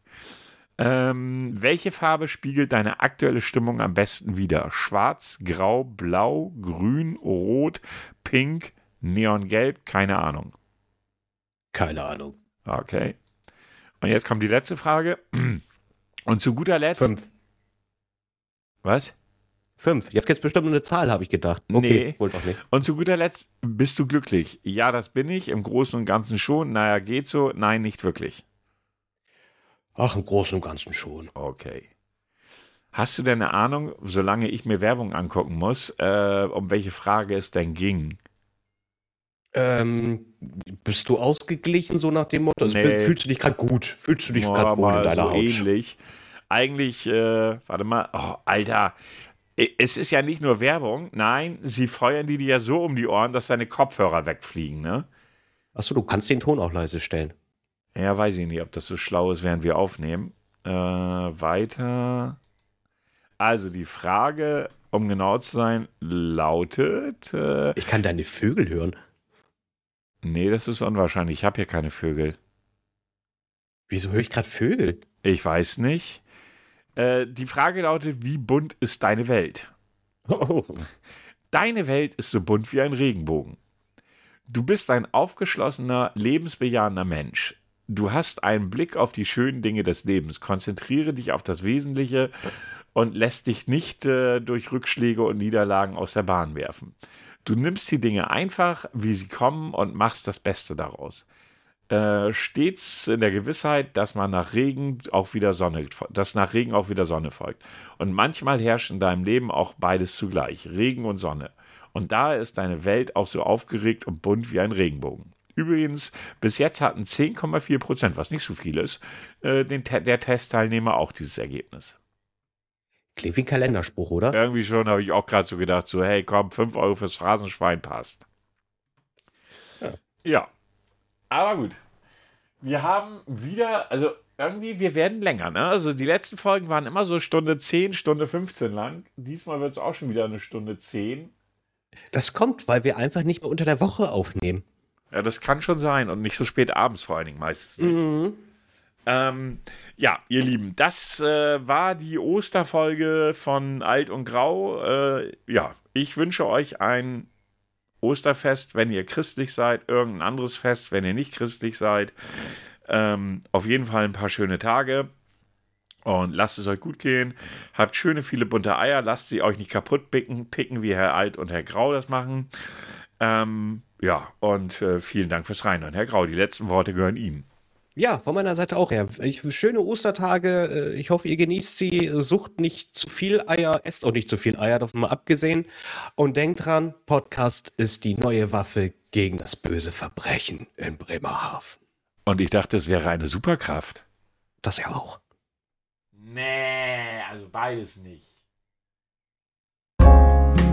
Ähm, welche Farbe spiegelt deine aktuelle Stimmung am besten wider? Schwarz, Grau, Blau, Grün, Rot, Pink, Neongelb? Keine Ahnung. Keine Ahnung. Okay. Und jetzt kommt die letzte Frage. [clears throat] Und zu guter Letzt. Fünf. Was? Fünf. Jetzt gibt's bestimmt nur eine Zahl, habe ich gedacht. Okay, Nee. wohl doch nicht. Und zu guter Letzt, bist du glücklich? Ja, das bin ich. Im Großen und Ganzen schon. Naja, geht so. Nein, nicht wirklich. Ach, im Großen und Ganzen schon. Okay. Hast du denn eine Ahnung, solange ich mir Werbung angucken muss, äh, um welche Frage es denn ging? Ähm, bist du ausgeglichen, so nach dem Motto? Also, Nee. Fühlst du dich gerade gut? Fühlst du dich Oh, gerade wohl in deiner so Haut? ähnlich. Eigentlich, äh, warte mal, oh, Alter, es ist ja nicht nur Werbung, nein, sie feuern die dir ja so um die Ohren, dass deine Kopfhörer wegfliegen, ne? Achso, du kannst den Ton auch leise stellen. Ja, weiß ich nicht, ob das so schlau ist, während wir aufnehmen. Äh, weiter. Also die Frage, um genau zu sein, lautet, äh, Ich kann deine Vögel hören. Nee, das ist unwahrscheinlich, ich habe hier keine Vögel. Wieso höre ich gerade Vögel? Ich weiß nicht. Äh, die Frage lautet, wie bunt ist deine Welt? Oh, Deine Welt ist so bunt wie ein Regenbogen. Du bist ein aufgeschlossener, lebensbejahender Mensch. Du hast einen Blick auf die schönen Dinge des Lebens. Konzentriere dich auf das Wesentliche und lässt dich nicht äh, durch Rückschläge und Niederlagen aus der Bahn werfen. Du nimmst die Dinge einfach, wie sie kommen und machst das Beste daraus. Äh, stets in der Gewissheit, dass man nach Regen auch wieder Sonne, dass nach Regen auch wieder Sonne folgt. Und manchmal herrscht in deinem Leben auch beides zugleich, Regen und Sonne. Und da ist deine Welt auch so aufgeregt und bunt wie ein Regenbogen. Übrigens, bis jetzt hatten 10,4 Prozent, was nicht so viel ist, äh, den, der Testteilnehmer auch dieses Ergebnis. Klingt wie ein Kalenderspruch, oder? Irgendwie schon habe ich auch gerade so gedacht, so, hey, komm, 5 Euro fürs Phrasenschwein passt. Ja. ja. Aber gut. Wir haben wieder, also irgendwie, wir werden länger, ne? Also die letzten Folgen waren immer so Stunde 10, Stunde 15 lang. Diesmal wird es auch schon wieder eine Stunde 10. Das kommt, weil wir einfach nicht mehr unter der Woche aufnehmen. Ja, das kann schon sein und nicht so spät abends vor allen Dingen meistens. Nicht. Mhm. Ähm, ja, ihr Lieben, das äh, war die Osterfolge von Alt und Grau. Äh, ja, ich wünsche euch ein Osterfest, wenn ihr christlich seid, irgendein anderes Fest, wenn ihr nicht christlich seid. Ähm, auf jeden Fall ein paar schöne Tage. Und lasst es euch gut gehen. Habt schöne, viele bunte Eier. Lasst sie euch nicht kaputt picken, picken wie Herr Alt und Herr Grau das machen. Ähm, ja, und äh, vielen Dank fürs Reinhören. Herr Grau, die letzten Worte gehören Ihnen. Ja, von meiner Seite auch her. Ich, schöne Ostertage. Äh, ich hoffe, ihr genießt sie. Sucht nicht zu viel Eier, esst auch nicht zu viel Eier, davon mal abgesehen. Und denkt dran, Podcast ist die neue Waffe gegen das böse Verbrechen in Bremerhaven. Und ich dachte, es wäre eine Superkraft. Das ja auch. Nee, also beides nicht. Musik